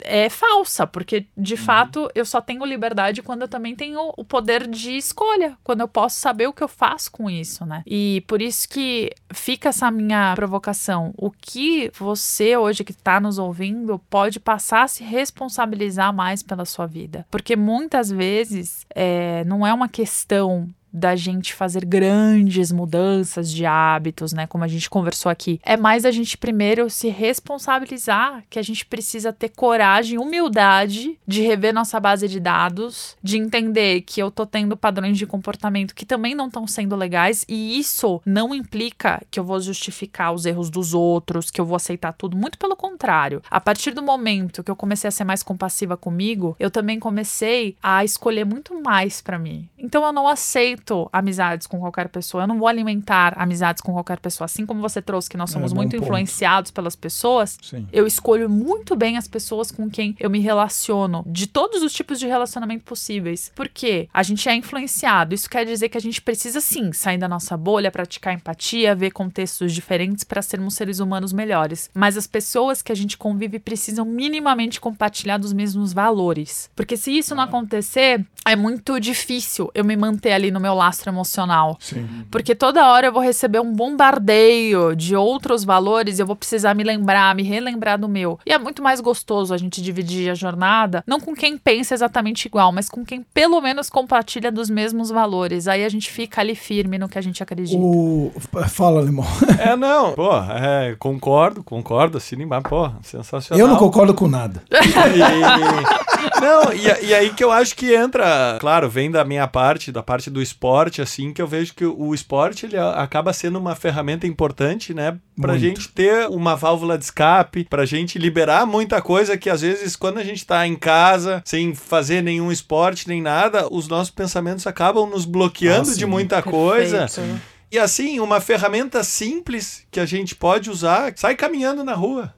É falsa, porque de uhum. fato eu só tenho liberdade quando eu também tenho o poder de escolha, quando eu posso saber o que eu faço com isso, né? E por isso que fica essa minha provocação. O que que você hoje que está nos ouvindo pode passar a se responsabilizar mais pela sua vida. Porque muitas vezes é, não é uma questão da gente fazer grandes mudanças de hábitos, né? Como a gente conversou aqui. É mais a gente primeiro se responsabilizar que a gente precisa ter coragem, humildade de rever nossa base de dados, de entender que eu tô tendo padrões de comportamento que também não estão sendo legais e isso não implica que eu vou justificar os erros dos outros, que eu vou aceitar tudo, muito pelo contrário. A partir do momento que eu comecei a ser mais compassiva comigo, eu também comecei a escolher muito mais para mim. Então eu não aceito alimento amizades com qualquer pessoa, eu não vou alimentar amizades com qualquer pessoa. Assim como você trouxe que nós somos É, muito ponto. influenciados pelas pessoas, Sim. eu escolho muito bem as pessoas com quem eu me relaciono, de todos os tipos de relacionamento possíveis. Porque a gente é influenciado. Isso quer dizer que a gente precisa sim sair da nossa bolha, praticar empatia, ver contextos diferentes para sermos seres humanos melhores. Mas as pessoas que a gente convive precisam minimamente compartilhar dos mesmos valores. Porque se isso não acontecer, é muito difícil eu me manter ali no meu lastro emocional. Sim. Porque toda hora eu vou receber um bombardeio de outros valores e eu vou precisar me lembrar, me relembrar do meu. E é muito mais gostoso a gente dividir a jornada, não com quem pensa exatamente igual, mas com quem pelo menos compartilha dos mesmos valores. Aí a gente fica ali firme no que a gente acredita. O... Fala, Limão. É, não. Pô, é, concordo, concordo, assina embaixo. Pô, sensacional. Eu não concordo com nada. E- não, e, e aí que eu acho que entra, claro, vem da minha parte, da parte do esporte, assim, que eu vejo que o esporte ele acaba sendo uma ferramenta importante, né, pra Muito. gente ter uma válvula de escape, pra gente liberar muita coisa que às vezes quando a gente tá em casa, sem fazer nenhum esporte nem nada, os nossos pensamentos acabam nos bloqueando Ah, de muita coisa. Perfeito. E assim, uma ferramenta simples que a gente pode usar, sai caminhando na rua.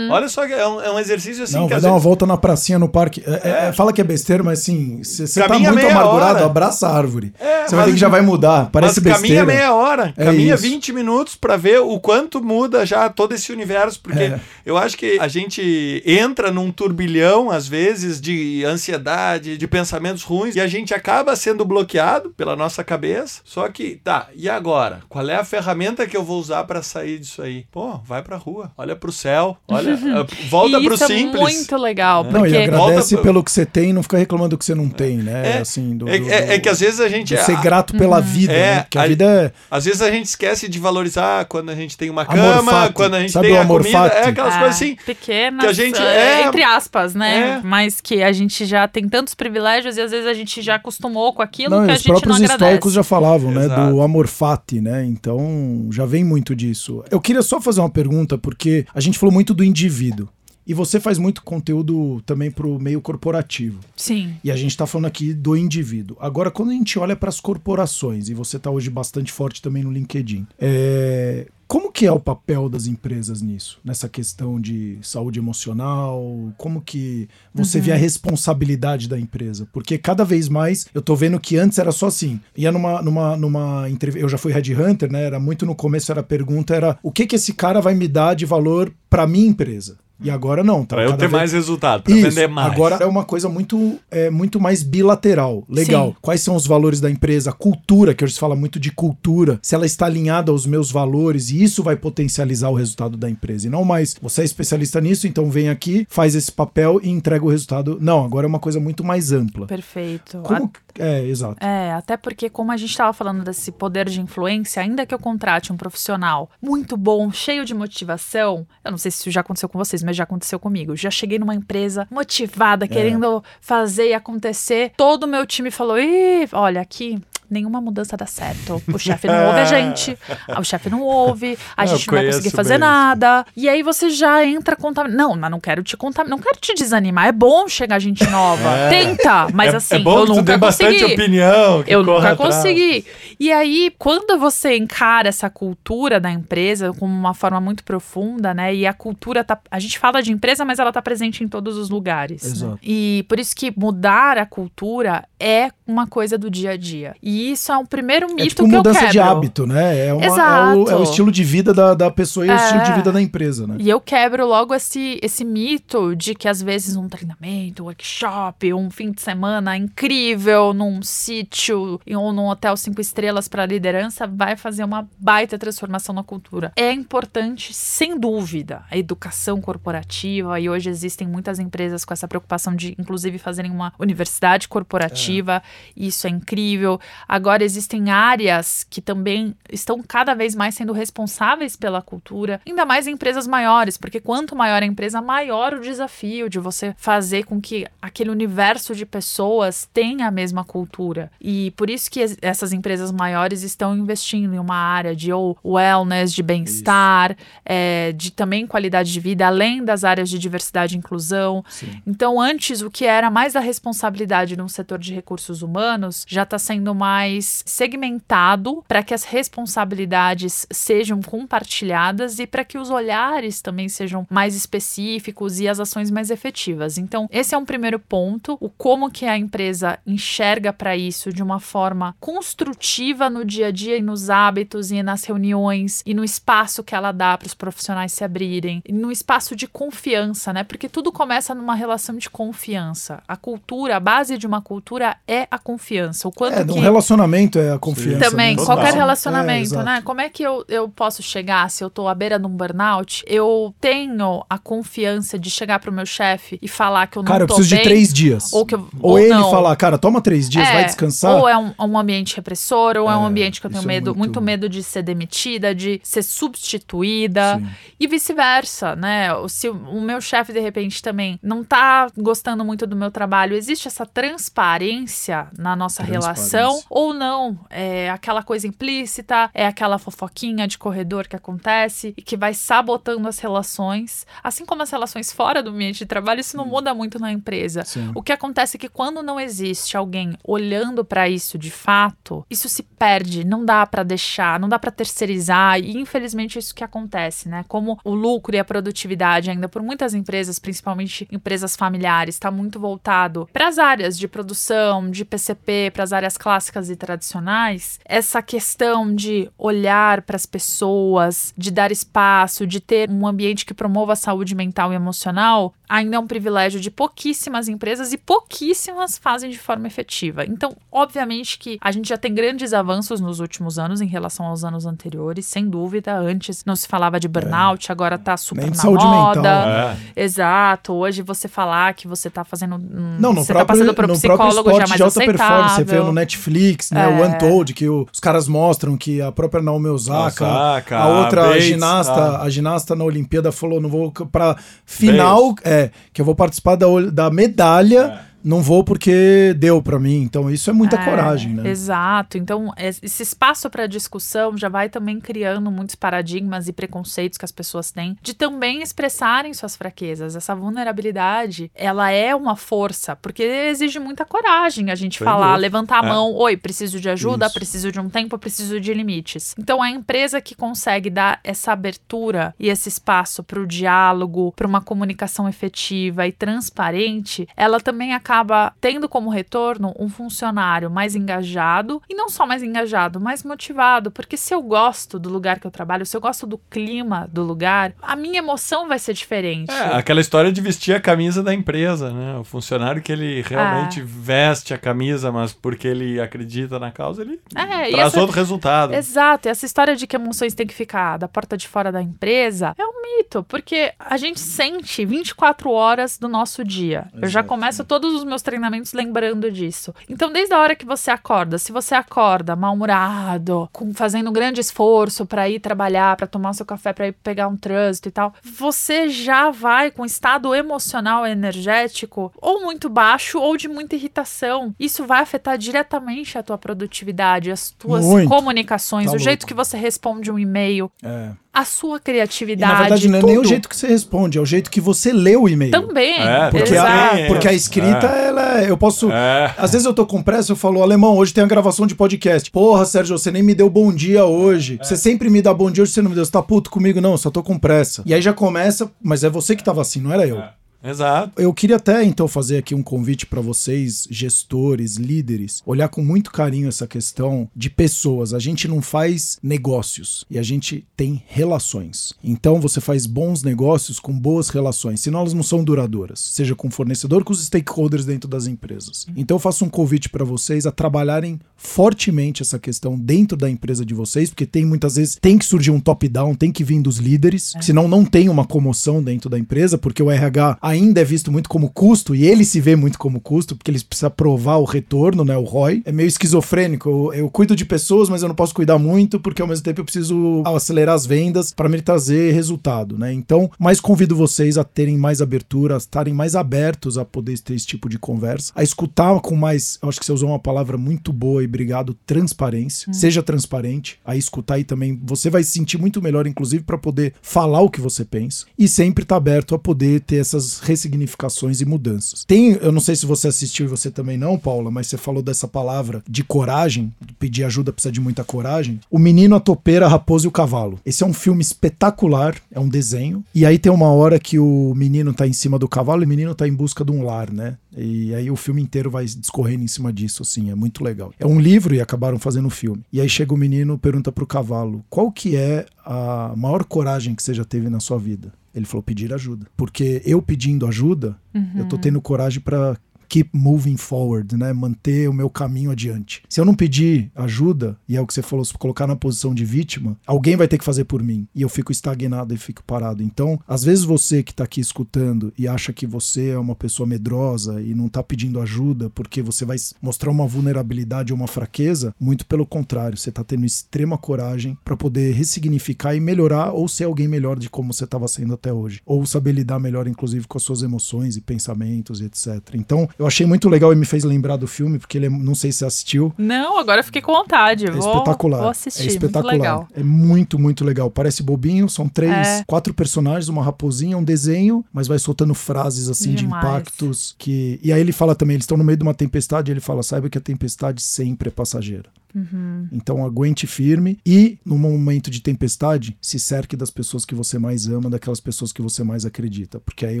Olha só, é um, é um exercício assim não, que vai dar uma volta na pracinha no parque. É, é, fala que é besteira, mas assim, se você tá Caminha muito meia amargurado, hora. abraça a árvore. É, você vai ter mas- que já vai mudar. Parece Mas caminha besteira. meia hora, É caminha isso. 20 minutos pra ver o quanto muda já todo esse universo, porque É. eu acho que a gente entra num turbilhão às vezes de ansiedade, de pensamentos ruins e a gente acaba sendo bloqueado pela nossa cabeça. Só que, tá, e agora? Qual é a ferramenta que eu vou usar pra sair disso aí? Pô, vai pra rua, olha pro céu, olha, eh, volta e pro isso simples. é muito legal, Não, porque e agradece Volta- pelo que você tem e não fica reclamando do que você não tem, né? É, assim, do, É, do- é- é que às vezes a gente de ser grato pela vida, É, né? Porque a a- vida é. Às vezes a gente esquece de valorizar quando a gente tem uma cama, fati. quando a gente Sabe tem o a amor comida, fati? é aquelas Ah, coisas assim. Pequenas, que a gente é, é- entre aspas, né? É. Mas que a gente já tem tantos privilégios e às vezes a gente já acostumou com aquilo Não, que a os gente não próprios agradece. históricos já falavam, né? Exato. Do amor fati, né? Então já vem muito disso. Eu queria só fazer uma pergunta, porque a gente falou muito do indivíduo. E você faz muito conteúdo também pro meio corporativo. Sim. E a gente está falando aqui do indivíduo. Agora, quando a gente olha para as corporações, e você está hoje bastante forte também no LinkedIn, é, como que é o papel das empresas nisso? Nessa questão de saúde emocional? Como que você vê a responsabilidade da empresa? Porque cada vez mais eu tô vendo que antes era só assim. Ia numa, numa, numa entrevista. Eu já fui headhunter, né? Era muito no começo, era a pergunta: era o que que esse cara vai me dar de valor para minha empresa? E agora não, tá? Pra eu ter vez- mais resultado, pra isso, vender mais. Agora é uma coisa muito, é, muito mais bilateral. Legal. Sim. Quais são os valores da empresa? A cultura, que hoje se fala muito de cultura. Se ela está alinhada aos meus valores, e isso vai potencializar o resultado da empresa. E não mais, você é especialista nisso, então vem aqui, faz esse papel e entrega o resultado. Não, agora é uma coisa muito mais ampla. Perfeito. Como. É, exato. É, até porque, como a gente estava falando desse poder de influência, ainda que eu contrate um profissional muito bom, cheio de motivação, eu não sei se isso já aconteceu com vocês, mas já aconteceu comigo. Já cheguei numa empresa motivada, querendo fazer e acontecer. Todo o meu time falou: Ih, olha, aqui. Nenhuma mudança dá certo. O chefe não ouve a gente. O chefe não ouve. A Eu gente não vai conseguir fazer isso. nada. E aí você já entra contaminado. Não, mas não quero te contaminar. Não quero te desanimar. É bom chegar gente nova. É. Tenta. Mas é, assim, é bom eu nunca dê bastante consegui. opinião. Eu nunca atrás. consegui. E aí, quando você encara essa cultura da empresa como uma forma muito profunda, né? E a cultura tá. A gente fala de empresa, mas ela tá presente em todos os lugares. né? Exato. E por isso que mudar a cultura é uma coisa do dia a dia. E isso é o primeiro mito É tipo que eu mudança quebro. de hábito, né? É, uma- é o, é o estilo de vida da, da pessoa e o É. estilo de vida da empresa, né? E eu quebro logo esse, esse mito de que às vezes um treinamento, um workshop, um fim de semana incrível num sítio ou num hotel cinco estrelas para liderança vai fazer uma baita transformação na cultura. É importante, sem dúvida, a educação corporativa e hoje existem muitas empresas com essa preocupação de, inclusive, fazerem uma universidade corporativa. Isso é incrível. Agora existem áreas que também estão cada vez mais sendo responsáveis pela cultura, ainda mais em empresas maiores, porque quanto maior a empresa, maior o desafio de você fazer com que aquele universo de pessoas tenha a mesma cultura. E por isso que es- essas empresas maiores estão investindo em uma área de ou wellness, de bem-estar, é, de também qualidade de vida, além das áreas de diversidade e inclusão. Então, antes, o que era mais da responsabilidade de um setor de recursos humanos já está sendo mais mais segmentado para que as responsabilidades sejam compartilhadas e para que os olhares também sejam mais específicos e as ações mais efetivas. Então, esse é um primeiro ponto, o como que a empresa enxerga para isso de uma forma construtiva no dia a dia e nos hábitos e nas reuniões e no espaço que ela dá para os profissionais se abrirem, e no espaço de confiança, né? Porque tudo começa numa relação de confiança. A cultura, a base de uma cultura é a confiança. O quanto É, que relacionamento é a confiança. também, né? qualquer relacionamento, É, né? Como é que eu, eu posso chegar se eu tô à beira de um burnout? Eu tenho a confiança de chegar pro meu chefe e falar que eu não Cara, eu tô preciso bem, de três dias. ou que eu, Ou, ele não. falar, cara, toma três dias, É, vai descansar. Ou é um, um ambiente repressor, ou é, um É, ambiente que eu tenho é medo, muito... muito- medo de ser demitida, de ser substituída. Sim. E vice-versa, né? Se o- o meu chefe, de repente, também não tá gostando muito do meu trabalho, existe essa transparência na nossa Transparência. relação ou não? É aquela coisa implícita, é aquela fofoquinha de corredor que acontece e que vai sabotando as relações. Assim como as relações fora do ambiente de trabalho, isso não muda muito na empresa. Sim. O que acontece é que quando não existe alguém olhando para isso de fato, isso se perde, não dá para deixar, não dá para terceirizar e infelizmente é isso que acontece, né? Como o lucro e a produtividade ainda por muitas empresas, principalmente empresas familiares, está muito voltado para as áreas de produção, de PCP, para as áreas clássicas e tradicionais, essa questão de olhar para as pessoas, de dar espaço, de ter um ambiente que promova a saúde mental e emocional, ainda é um privilégio de pouquíssimas empresas e pouquíssimas fazem de forma efetiva. Então, obviamente que a gente já tem grandes avanços nos últimos anos em relação aos anos anteriores, sem dúvida. Antes não se falava de burnout, agora tá super Nem na saúde moda. mental, É. Exato. Hoje você falar que você tá fazendo. hum, Não, no você próprio, tá passando um próprio psicólogo já é mais de alta performance, você vê aceitável. no Netflix, né, É. o Untold, que o- os caras mostram que a própria Naomi Osaka, Osaka, a outra Bates, ginasta, ah. a ginasta na Olimpíada falou, não vou pra final, é, que eu vou participar da, da medalha, não vou porque deu pra mim. Então isso é muita É, coragem, né? Exato. Então, es- esse espaço para discussão já vai também criando muitos paradigmas e preconceitos que as pessoas têm de também expressarem suas fraquezas. Essa vulnerabilidade, ela é uma força, porque exige muita coragem a gente Sem falar, dúvida. levantar a É. mão, oi, preciso de ajuda, Isso. preciso de um tempo, preciso de limites. Então, a empresa que consegue dar essa abertura e esse espaço para o diálogo, para uma comunicação efetiva e transparente, ela também acaba tendo como retorno um funcionário mais engajado e não só mais engajado, mais motivado, porque se eu gosto do lugar que eu trabalho, se eu gosto do clima do lugar, a minha emoção vai ser diferente. É, aquela história de vestir a camisa da empresa, né? O funcionário que ele realmente veste a camisa, mas porque ele acredita na causa, ele É, traz essa- outro resultado. Exato, e essa história de que emoções têm que ficar da porta de fora da empresa é um mito, porque a gente sente 24 horas do nosso dia. Eu já Exato. começo todos os meus treinamentos lembrando disso. Então, desde a hora que você acorda, se você acorda mal-humorado, com- fazendo um grande esforço para ir trabalhar, para tomar o seu café, para ir pegar um trânsito e tal, você já vai com estado emocional energético ou muito baixo ou de muita irritação. Isso vai afetar diretamente a tua produtividade, as tuas Muito. comunicações, Tá o jeito louco. que você responde um e-mail, É. a sua E, criatividade. na verdade, não é nem o tudo. jeito que você responde, é o jeito que você lê o e-mail. Também. É, Porque exato. a, porque a escrita, É. ela é- eu posso. É. Às vezes eu tô com pressa, eu falo, alemão, hoje tem a gravação de podcast. Porra, Sérgio, você nem me deu bom dia hoje. Você sempre me dá bom dia, hoje você não me deu. Você tá puto comigo? Não, só tô com pressa. E aí já começa, mas é você que tava assim, não era eu. Exato. Eu queria até então fazer aqui um convite para vocês, gestores, líderes, olhar com muito carinho essa questão de pessoas. A gente não faz negócios e a gente tem relações. Então você faz bons negócios com boas relações, senão elas não são duradouras, seja com o fornecedor, com os stakeholders dentro das empresas. Então eu faço um convite para vocês a trabalharem fortemente essa questão dentro da empresa de vocês, porque tem muitas vezes tem que surgir um top-down, tem que vir dos líderes, senão não tem uma comoção dentro da empresa, porque o RH ainda é visto muito como custo e ele se vê muito como custo, porque ele precisa provar o retorno, né, o ROI. É meio esquizofrênico. Eu, eu cuido de pessoas, mas eu não posso cuidar muito, porque ao mesmo tempo eu preciso acelerar as vendas para me trazer resultado, né? Então, mais convido vocês a terem mais abertura, a estarem mais abertos a poder ter esse tipo de conversa, a escutar com mais, eu acho que você usou uma palavra muito boa e obrigado, transparência. Seja transparente, a escutar e também você vai se sentir muito melhor inclusive para poder falar o que você pensa e sempre estar aberto a poder ter essas ressignificações e mudanças. Tem, eu não sei se você assistiu e você também não, Paula, mas você falou dessa palavra de coragem, pedir ajuda precisa de muita coragem. O Menino, a Topeira, a Raposa e o Cavalo. Esse é um filme espetacular, é um desenho. E aí tem uma hora que o menino tá em cima do cavalo e o menino tá em busca de um lar, né? E aí o filme inteiro vai discorrendo em cima disso, assim, é muito legal. É um livro e acabaram fazendo o filme. E aí chega o menino, pergunta pro cavalo: qual que é a maior coragem que você já teve na sua vida? Ele falou pedir ajuda. Porque eu pedindo ajuda, uhum. eu tô tendo coragem para keep moving forward, né? Manter o meu caminho adiante. Se eu não pedir ajuda, e é o que você falou, se colocar na posição de vítima, alguém vai ter que fazer por mim. E eu fico estagnado e fico parado. Então, às vezes você que tá aqui escutando e acha que você é uma pessoa medrosa e não tá pedindo ajuda porque você vai mostrar uma vulnerabilidade ou uma fraqueza, muito pelo contrário, você tá tendo extrema coragem para poder ressignificar e melhorar ou ser alguém melhor de como você estava sendo até hoje. Ou saber lidar melhor, inclusive, com as suas emoções e pensamentos e etc. Então, eu achei muito legal e me fez lembrar do filme, porque ele é, não sei se assistiu. Não, agora fiquei com vontade. É vou, espetacular. Vou assistir. É espetacular. Muito legal. É muito, muito legal. Parece bobinho, são três, é. quatro personagens, uma raposinha, um desenho, mas vai soltando frases assim Demais. de impactos que. E aí ele fala também, eles estão no meio de uma tempestade, e ele fala: saiba que a tempestade sempre é passageira. Uhum. Então aguente firme e, no momento de tempestade, se cerque das pessoas que você mais ama, daquelas pessoas que você mais acredita. Porque aí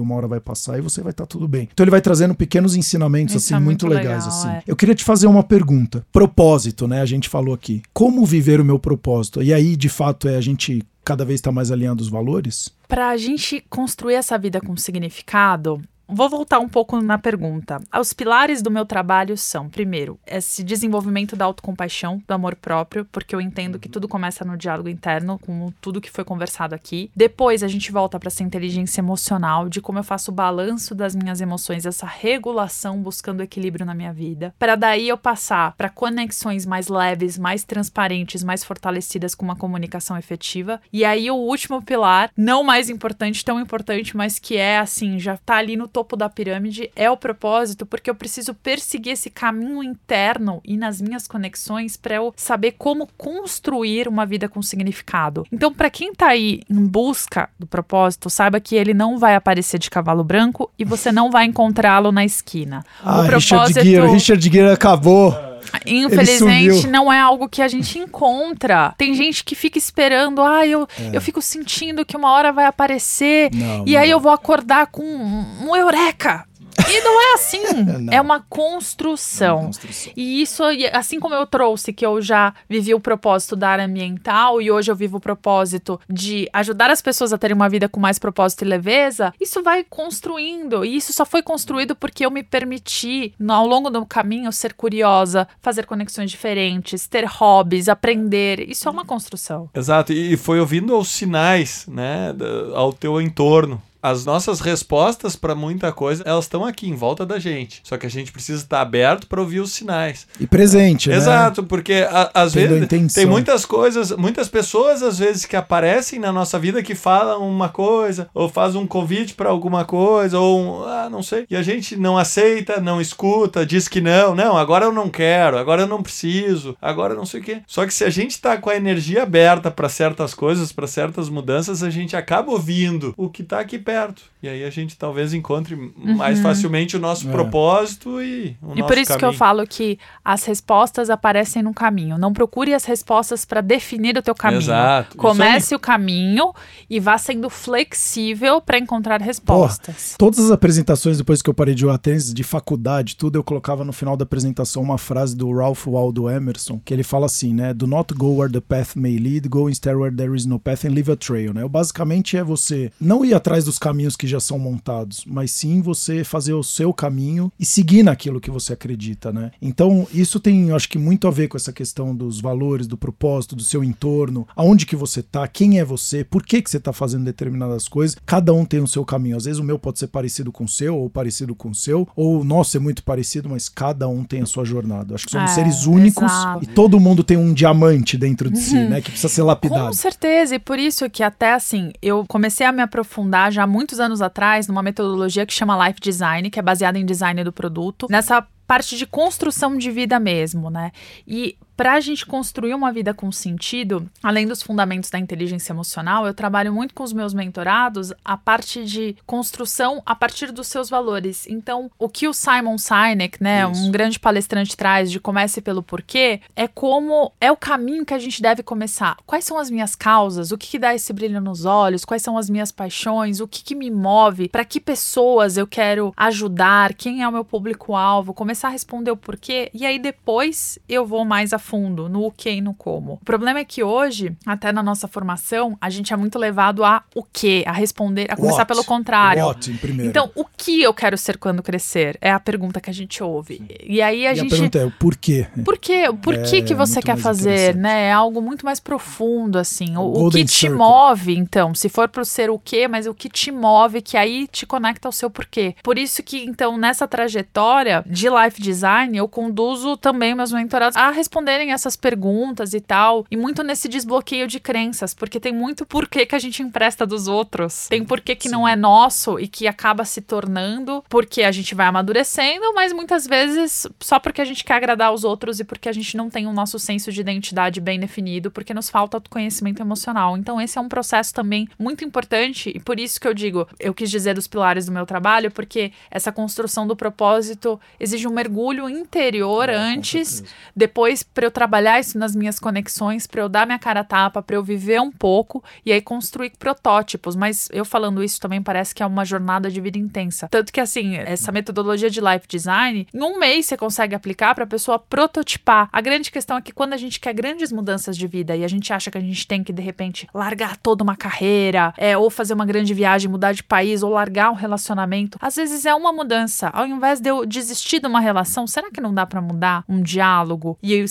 uma hora vai passar e você vai estar tá tudo bem. Então ele vai trazendo pequenos ensinamentos Isso assim é muito, muito, legais. Legal, assim. É. Eu queria te fazer uma pergunta. Propósito, né? A gente falou aqui. Como viver o meu propósito? E aí, de fato, é a gente cada vez está mais alinhando os valores? Para a gente construir essa vida com significado, Vou voltar um pouco na pergunta. Os pilares do meu trabalho são, primeiro, esse desenvolvimento da autocompaixão, do amor próprio, porque eu entendo que tudo começa no diálogo interno, com tudo que foi conversado aqui. Depois a gente volta para essa inteligência emocional, de como eu faço o balanço das minhas emoções, essa regulação buscando equilíbrio na minha vida, para daí eu passar para conexões mais leves, mais transparentes, mais fortalecidas com uma comunicação efetiva. E aí o último pilar, não mais importante, tão importante, mas que é assim, já tá ali no topo da pirâmide é o propósito, porque eu preciso perseguir esse caminho interno e nas minhas conexões para eu saber como construir uma vida com significado. Então, para quem tá aí em busca do propósito, saiba que ele não vai aparecer de cavalo branco e você não vai encontrá-lo na esquina. Ah, o propósito... Richard Gere, Richard Gere acabou. Infelizmente, não é algo que a gente encontra. Tem gente que fica esperando, ah, eu, é. eu fico sentindo que uma hora vai aparecer não, e não. aí eu vou acordar com um, um eureka. E não é assim. é uma construção. É uma construção. E isso, assim como eu trouxe que eu já vivi o propósito da área ambiental e hoje eu vivo o propósito de ajudar as pessoas a terem uma vida com mais propósito e leveza, isso vai construindo. E isso só foi construído porque eu me permiti, ao longo do caminho, ser curiosa, fazer conexões diferentes, ter hobbies, aprender. Isso é uma construção. Exato. E foi ouvindo os sinais, né, ao teu entorno as nossas respostas para muita coisa, elas estão aqui em volta da gente. Só que a gente precisa estar aberto para ouvir os sinais. E presente, né? Exato, porque a, às Tendo vezes tem muitas coisas, muitas pessoas às vezes que aparecem na nossa vida que falam uma coisa, ou fazem um convite para alguma coisa, ou um, ah, não sei, e a gente não aceita, não escuta, diz que não, não, agora eu não quero, agora eu não preciso, agora não sei o quê. Só que se a gente está com a energia aberta para certas coisas, para certas mudanças, a gente acaba ouvindo o que está aqui perto. E aí a gente talvez encontre uhum. mais facilmente o nosso é. propósito e o E nosso por isso caminho. que eu falo que as respostas aparecem no caminho. Não procure as respostas para definir o teu caminho. Exato. Comece o caminho e vá sendo flexível para encontrar respostas. todas as apresentações depois que eu parei de tênis, de faculdade, tudo, eu colocava no final da apresentação uma frase do Ralph Waldo Emerson, que ele fala assim, né? Do not go where the path may lead, go instead where there is no path and leave a trail, né? Basicamente é você não ir atrás dos caminhos que já são montados, mas sim você fazer o seu caminho e seguir naquilo que você acredita, né? Então, isso tem, eu acho que muito a ver com essa questão dos valores, do propósito, do seu entorno, aonde que você tá, quem é você, por que que você tá fazendo determinadas coisas. Cada um tem o seu caminho. Às vezes o meu pode ser parecido com o seu ou parecido com o seu, ou o nosso é muito parecido, mas cada um tem a sua jornada. Acho que somos é, seres únicos exato. e todo mundo tem um diamante dentro de si, uhum. né, que precisa ser lapidado. Com certeza, e por isso que até assim, eu comecei a me aprofundar já muitos anos atrás numa metodologia que chama Life Design, que é baseada em design do produto, nessa parte de construção de vida mesmo, né? E para a gente construir uma vida com sentido, além dos fundamentos da inteligência emocional, eu trabalho muito com os meus mentorados a parte de construção a partir dos seus valores. Então, o que o Simon Sinek, né, Isso. um grande palestrante traz de comece pelo porquê, é como é o caminho que a gente deve começar. Quais são as minhas causas? O que, que dá esse brilho nos olhos? Quais são as minhas paixões? O que, que me move? Para que pessoas eu quero ajudar? Quem é o meu público-alvo? Começar a responder o porquê e aí depois eu vou mais a fundo no o que e no como. O problema é que hoje, até na nossa formação, a gente é muito levado a o que, a responder, a começar What? pelo contrário. What. Então, o que eu quero ser quando crescer? É a pergunta que a gente ouve. E aí a e gente a pergunta é o porquê. por quê? Por É, que, que você quer fazer, né? É algo muito mais profundo, assim. O, o que te Circle. move, então, se for pro ser o quê, mas o que te move, que aí te conecta ao seu porquê. Por isso que, então, nessa trajetória de life design, eu conduzo também meus mentorados a responderem essas perguntas e tal, e muito nesse desbloqueio de crenças, porque tem muito porquê que a gente empresta dos outros. Tem porquê que não é nosso e que acaba se tornando porque a gente vai amadurecendo, mas muitas vezes só porque a gente quer agradar os outros e porque a gente não tem o nosso senso de identidade bem definido, porque nos falta autoconhecimento emocional. Então, esse é um processo também muito importante e por isso que eu digo, eu quis dizer dos pilares do meu trabalho, porque essa construção do propósito exige um mergulho interior É, antes depois para eu trabalhar isso nas minhas conexões, para eu dar minha cara a tapa, para eu viver um pouco e aí construir protótipos. Mas eu falando isso também parece que é uma jornada de vida intensa. Tanto que assim, essa metodologia de life design, em um mês você consegue aplicar para a pessoa prototipar. A grande questão é que quando a gente quer grandes mudanças de vida e a gente acha que a gente tem que de repente largar toda uma carreira, é, ou fazer uma grande viagem, mudar de país, ou largar um relacionamento, às vezes é uma mudança. Ao invés de eu desistir de uma relação, será que não dá para mudar um diálogo e eu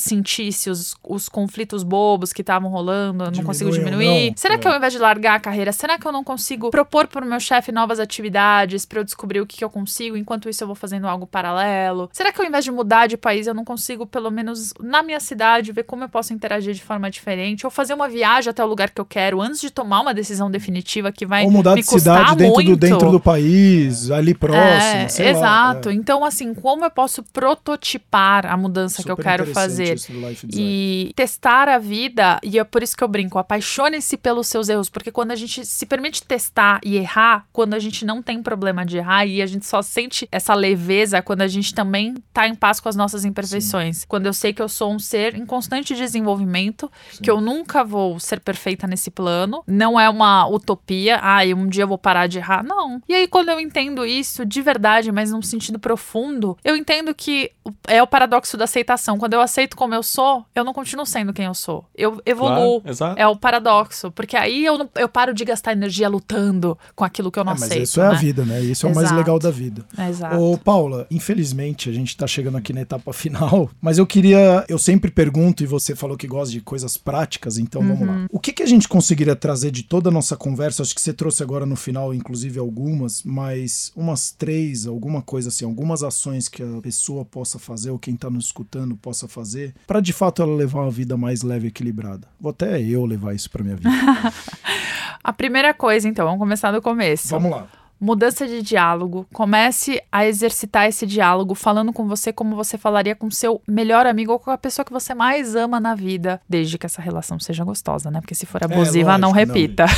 os, os conflitos bobos que estavam rolando, eu não consigo diminuir? não? Será É. que ao invés de largar a carreira, será que eu não consigo propor para o meu chefe novas atividades para eu descobrir o que, que eu consigo, enquanto isso eu vou fazendo algo paralelo? Será que ao invés de mudar de país, eu não consigo, pelo menos na minha cidade, ver como eu posso interagir de forma diferente? Ou fazer uma viagem até o lugar que eu quero antes de tomar uma decisão definitiva que vai Ou mudar me de cidade dentro do, muito? dentro do país, ali próximo. É, sei lá, exato. é. Então, assim, como eu posso prototipar a mudança que eu Super quero fazer? isso do life design. E testar a vida, e é por isso que eu brinco, apaixone-se pelos seus erros, porque quando a gente se permite testar e errar, quando a gente não tem problema de errar e a gente só sente essa leveza quando a gente também tá em paz com as nossas imperfeições. Quando eu sei que eu sou um ser em constante desenvolvimento, que eu nunca vou ser perfeita nesse plano, não é uma utopia, ah, e um dia eu vou parar de errar, não. E aí quando eu entendo isso de verdade, mas num sentido profundo, eu entendo que é o paradoxo da aceitação. Quando eu aceito como eu sou, eu não continuo sendo quem eu sou. Eu evoluo. Claro, exato. É o paradoxo, porque aí eu, não- eu paro de gastar energia lutando com aquilo que eu não É, mas aceito. isso é a né? vida, né? Isso é o mais Exato. legal da vida. Exato. Ô, Paula, infelizmente a gente tá chegando aqui na etapa final, mas eu queria. Eu sempre pergunto, e você falou que gosta de coisas práticas, então vamos Uhum. lá. O que, que a gente conseguiria trazer de toda a nossa conversa? Acho que você trouxe agora no final, inclusive, algumas, mas umas três, alguma coisa assim, algumas ações que a pessoa possa fazer, ou quem tá nos escutando possa fazer, para de fato ela levar uma vida mais leve e equilibrada. Vou até eu levar isso pra minha vida. A primeira coisa, então, vamos começar do começo. vamos lá. Mudança de diálogo. Comece a exercitar esse diálogo falando com você como você falaria com seu melhor amigo ou com a pessoa que você mais ama na vida, desde que essa relação seja gostosa, né? Porque se for abusiva, lógico, não não.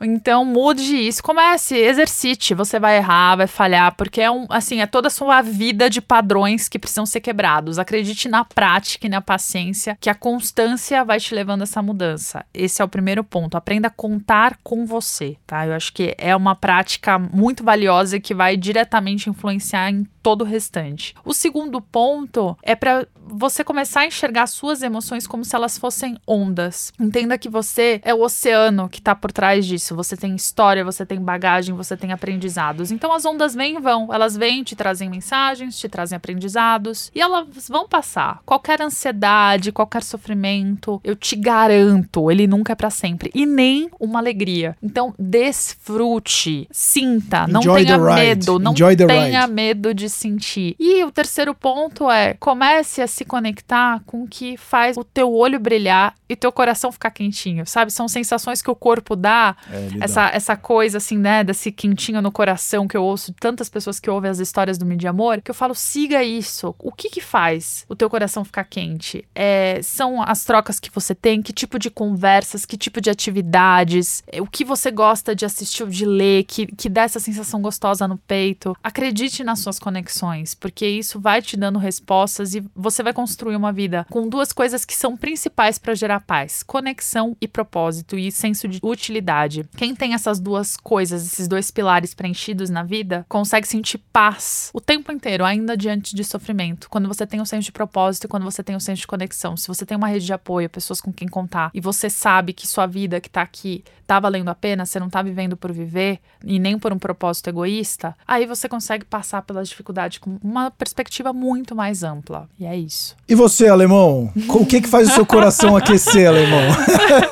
Então mude isso, comece, exercite. Você vai errar, vai falhar, porque é um, assim, é toda a sua vida de padrões que precisam ser quebrados. Acredite na prática e na paciência, que a constância vai te levando a essa mudança. Esse é o primeiro ponto. Aprenda a contar com você, tá? Eu acho que é uma prática muito valiosa que vai diretamente influenciar em todo o restante. O segundo ponto é para você começar a enxergar suas emoções como se elas fossem ondas. Entenda que você é o oceano que está por trás disso. Você tem história, você tem bagagem, você tem aprendizados. Então as ondas vêm e vão. Elas vêm, te trazem mensagens, te trazem aprendizados e elas vão passar. Qualquer ansiedade, qualquer sofrimento, eu te garanto, ele nunca é para sempre e nem uma alegria. Então desfrute, sinta, não Enjoy tenha medo, não Enjoy tenha medo de sentir. E o terceiro ponto é comece a se conectar com o que faz o teu olho brilhar e teu coração ficar quentinho, sabe? São sensações que o corpo dá É, lidar. essa, essa coisa assim, né, desse quentinho no coração que eu ouço de tantas pessoas que ouvem as histórias do Mídia Amor, que eu falo, siga isso. O que que faz o teu coração ficar quente? É, são as trocas que você tem, que tipo de conversas, que tipo de atividades, é, o que você gosta de assistir ou de ler, que, que dá essa sensação gostosa no peito. Acredite nas suas conexões, porque isso vai te dando respostas e você vai construir uma vida com duas coisas que são principais para gerar paz: conexão e propósito e senso de utilidade. Quem tem essas duas coisas, esses dois pilares preenchidos na vida, consegue sentir paz o tempo inteiro, ainda diante de sofrimento. Quando você tem um senso de propósito e quando você tem um senso de conexão. Se você tem uma rede de apoio, pessoas com quem contar, e você sabe que sua vida que tá aqui tá valendo a pena, você não tá vivendo por viver e nem por um propósito egoísta, aí você consegue passar pelas dificuldades com uma perspectiva muito mais ampla. E é isso. E você, alemão? O que que faz o seu coração aquecer, alemão?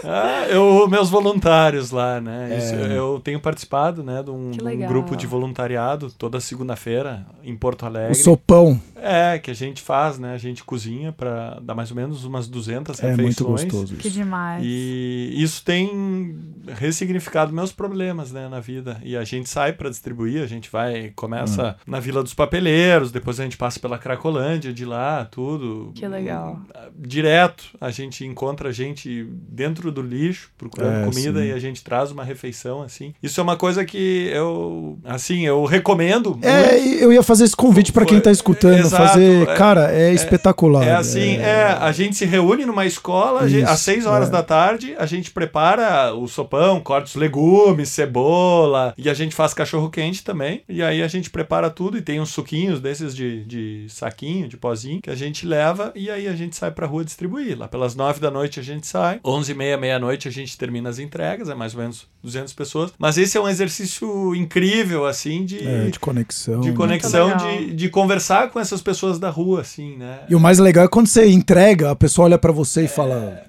Ah, eu, meus voluntários lá, né? É. Isso, eu tenho participado, né, de um, Que de um grupo de voluntariado toda segunda-feira em Porto Alegre. O sopão É, que a gente faz, né? A gente cozinha para dar mais ou menos umas 200 é muito refeições. gostoso Que isso. demais. E isso tem ressignificado meus problemas, né, na vida. E a gente sai para distribuir, a gente vai, começa Hum. na Vila dos Papeleiros, depois a gente passa pela Cracolândia de lá, tudo. Que legal. Direto, a gente encontra gente dentro do lixo procurando É, comida sim. e a gente traz uma refeição assim. Isso é uma coisa que eu, assim, eu recomendo. É, muito. eu ia fazer esse convite para quem tá escutando, Exato, fazer, é- cara, é, espetacular. É assim, é, a gente se reúne numa escola, Isso, às 6 horas é. da tarde, a gente prepara o sopão, corta os legumes, cebola, e a gente faz cachorro quente também. E aí a gente prepara tudo e tem uns suquinhos desses de, de saquinho, de pozinho, que a gente leva e aí a gente sai pra rua distribuir. Lá pelas 9 da noite a gente sai, 11 e meia, meia-noite a gente termina as entregas, é mais ou menos 200 pessoas. Mas esse é um exercício incrível, assim, de, É, de conexão. de né? conexão, de, de conversar com essas pessoas da rua, assim, né? E o mais legal é quando você entrega, a pessoa olha pra você e fala.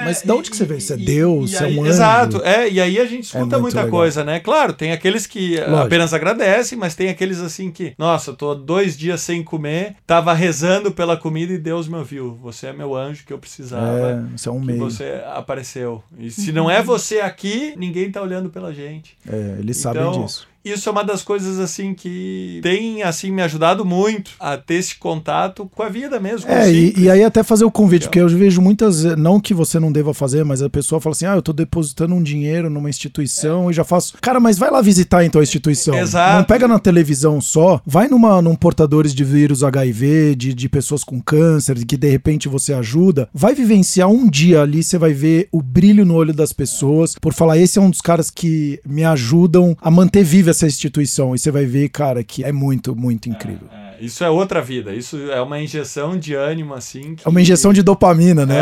É, Mas de onde que você veio? Você é Deus? Você é um anjo? Exato, é, e aí a gente escuta muito muita legal. coisa, né? Claro, tem aqueles que Lógico. apenas agradecem, mas tem aqueles assim que, nossa, tô dois dias sem comer, tava rezando pela comida e Deus me ouviu. Você é meu anjo que eu precisava. É, você é um meio. você apareceu. E se não é você aqui, ninguém tá olhando pela gente. É, eles sabem Então, disso. Isso é uma das coisas assim que tem assim me ajudado muito a ter esse contato com a vida mesmo. É, e, e aí até fazer o convite, porque eu vejo muitas, não que você não deva fazer, mas a pessoa fala assim: ah, eu tô depositando um dinheiro numa instituição e já faço. Cara, mas vai lá visitar então a instituição. Exato. Não pega na televisão só, vai numa, num portadores de vírus HIV, de, de pessoas com câncer, que de repente você ajuda. Vai vivenciar um dia ali, você vai ver o brilho no olho das pessoas, por falar, esse é um dos caras que me ajudam a manter viva essa instituição. E você vai ver, cara, que é muito, muito incrível. É, isso é outra vida. Isso é uma injeção de ânimo, assim. que- É uma injeção de dopamina, né?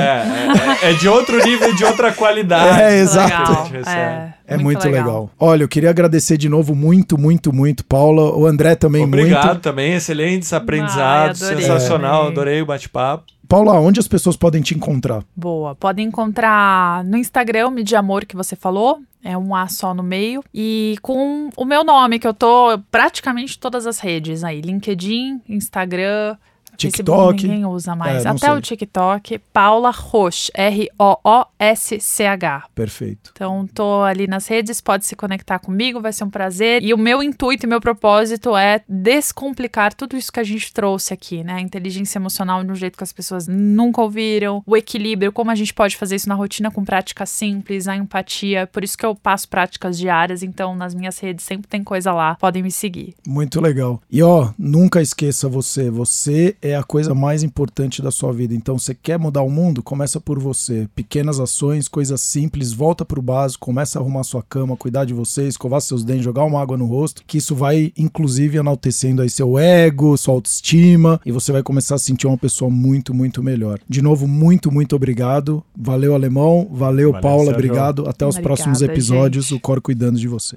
É, é, é de outro nível, de outra qualidade. É, exato. Legal. É, É muito, legal. Olha, eu queria agradecer de novo muito, muito, muito, Paula. O André também Obrigado muito. também, excelentes aprendizados, Ai, adorei. sensacional, É. adorei o bate-papo. Paula, onde as pessoas podem te encontrar? Boa. Podem encontrar no Instagram, o de Amor que você falou. É um A só no meio. E com o meu nome, que eu tô praticamente todas as redes aí. LinkedIn, Instagram. TikTok. Facebook ninguém usa mais. É, Até sei. o TikTok. Paula Roche. R-O-O-S-C-H. Perfeito. Então, tô ali nas redes, pode se conectar comigo, vai ser um prazer. E o meu intuito e meu propósito é descomplicar tudo isso que a gente trouxe aqui, né? A inteligência emocional de um jeito que as pessoas nunca ouviram, o equilíbrio, como a gente pode fazer isso na rotina com práticas simples, a empatia. Por isso que eu passo práticas diárias, então nas minhas redes sempre tem coisa lá, podem me seguir. Muito legal. E ó, nunca esqueça você. Você é a coisa mais importante da sua vida. Então, você quer mudar o mundo? Começa por você. Pequenas ações, coisas simples, volta pro básico, começa a arrumar sua cama, cuidar de você, escovar seus dentes, jogar uma água no rosto, que isso vai inclusive enaltecendo aí seu ego, sua autoestima e você vai começar a sentir uma pessoa muito, muito melhor. De novo, muito, muito obrigado. Valeu, alemão. Valeu, Valeu, Paula. Sérgio. Obrigado. Até os próximos episódios. gente. O Cor cuidando de você.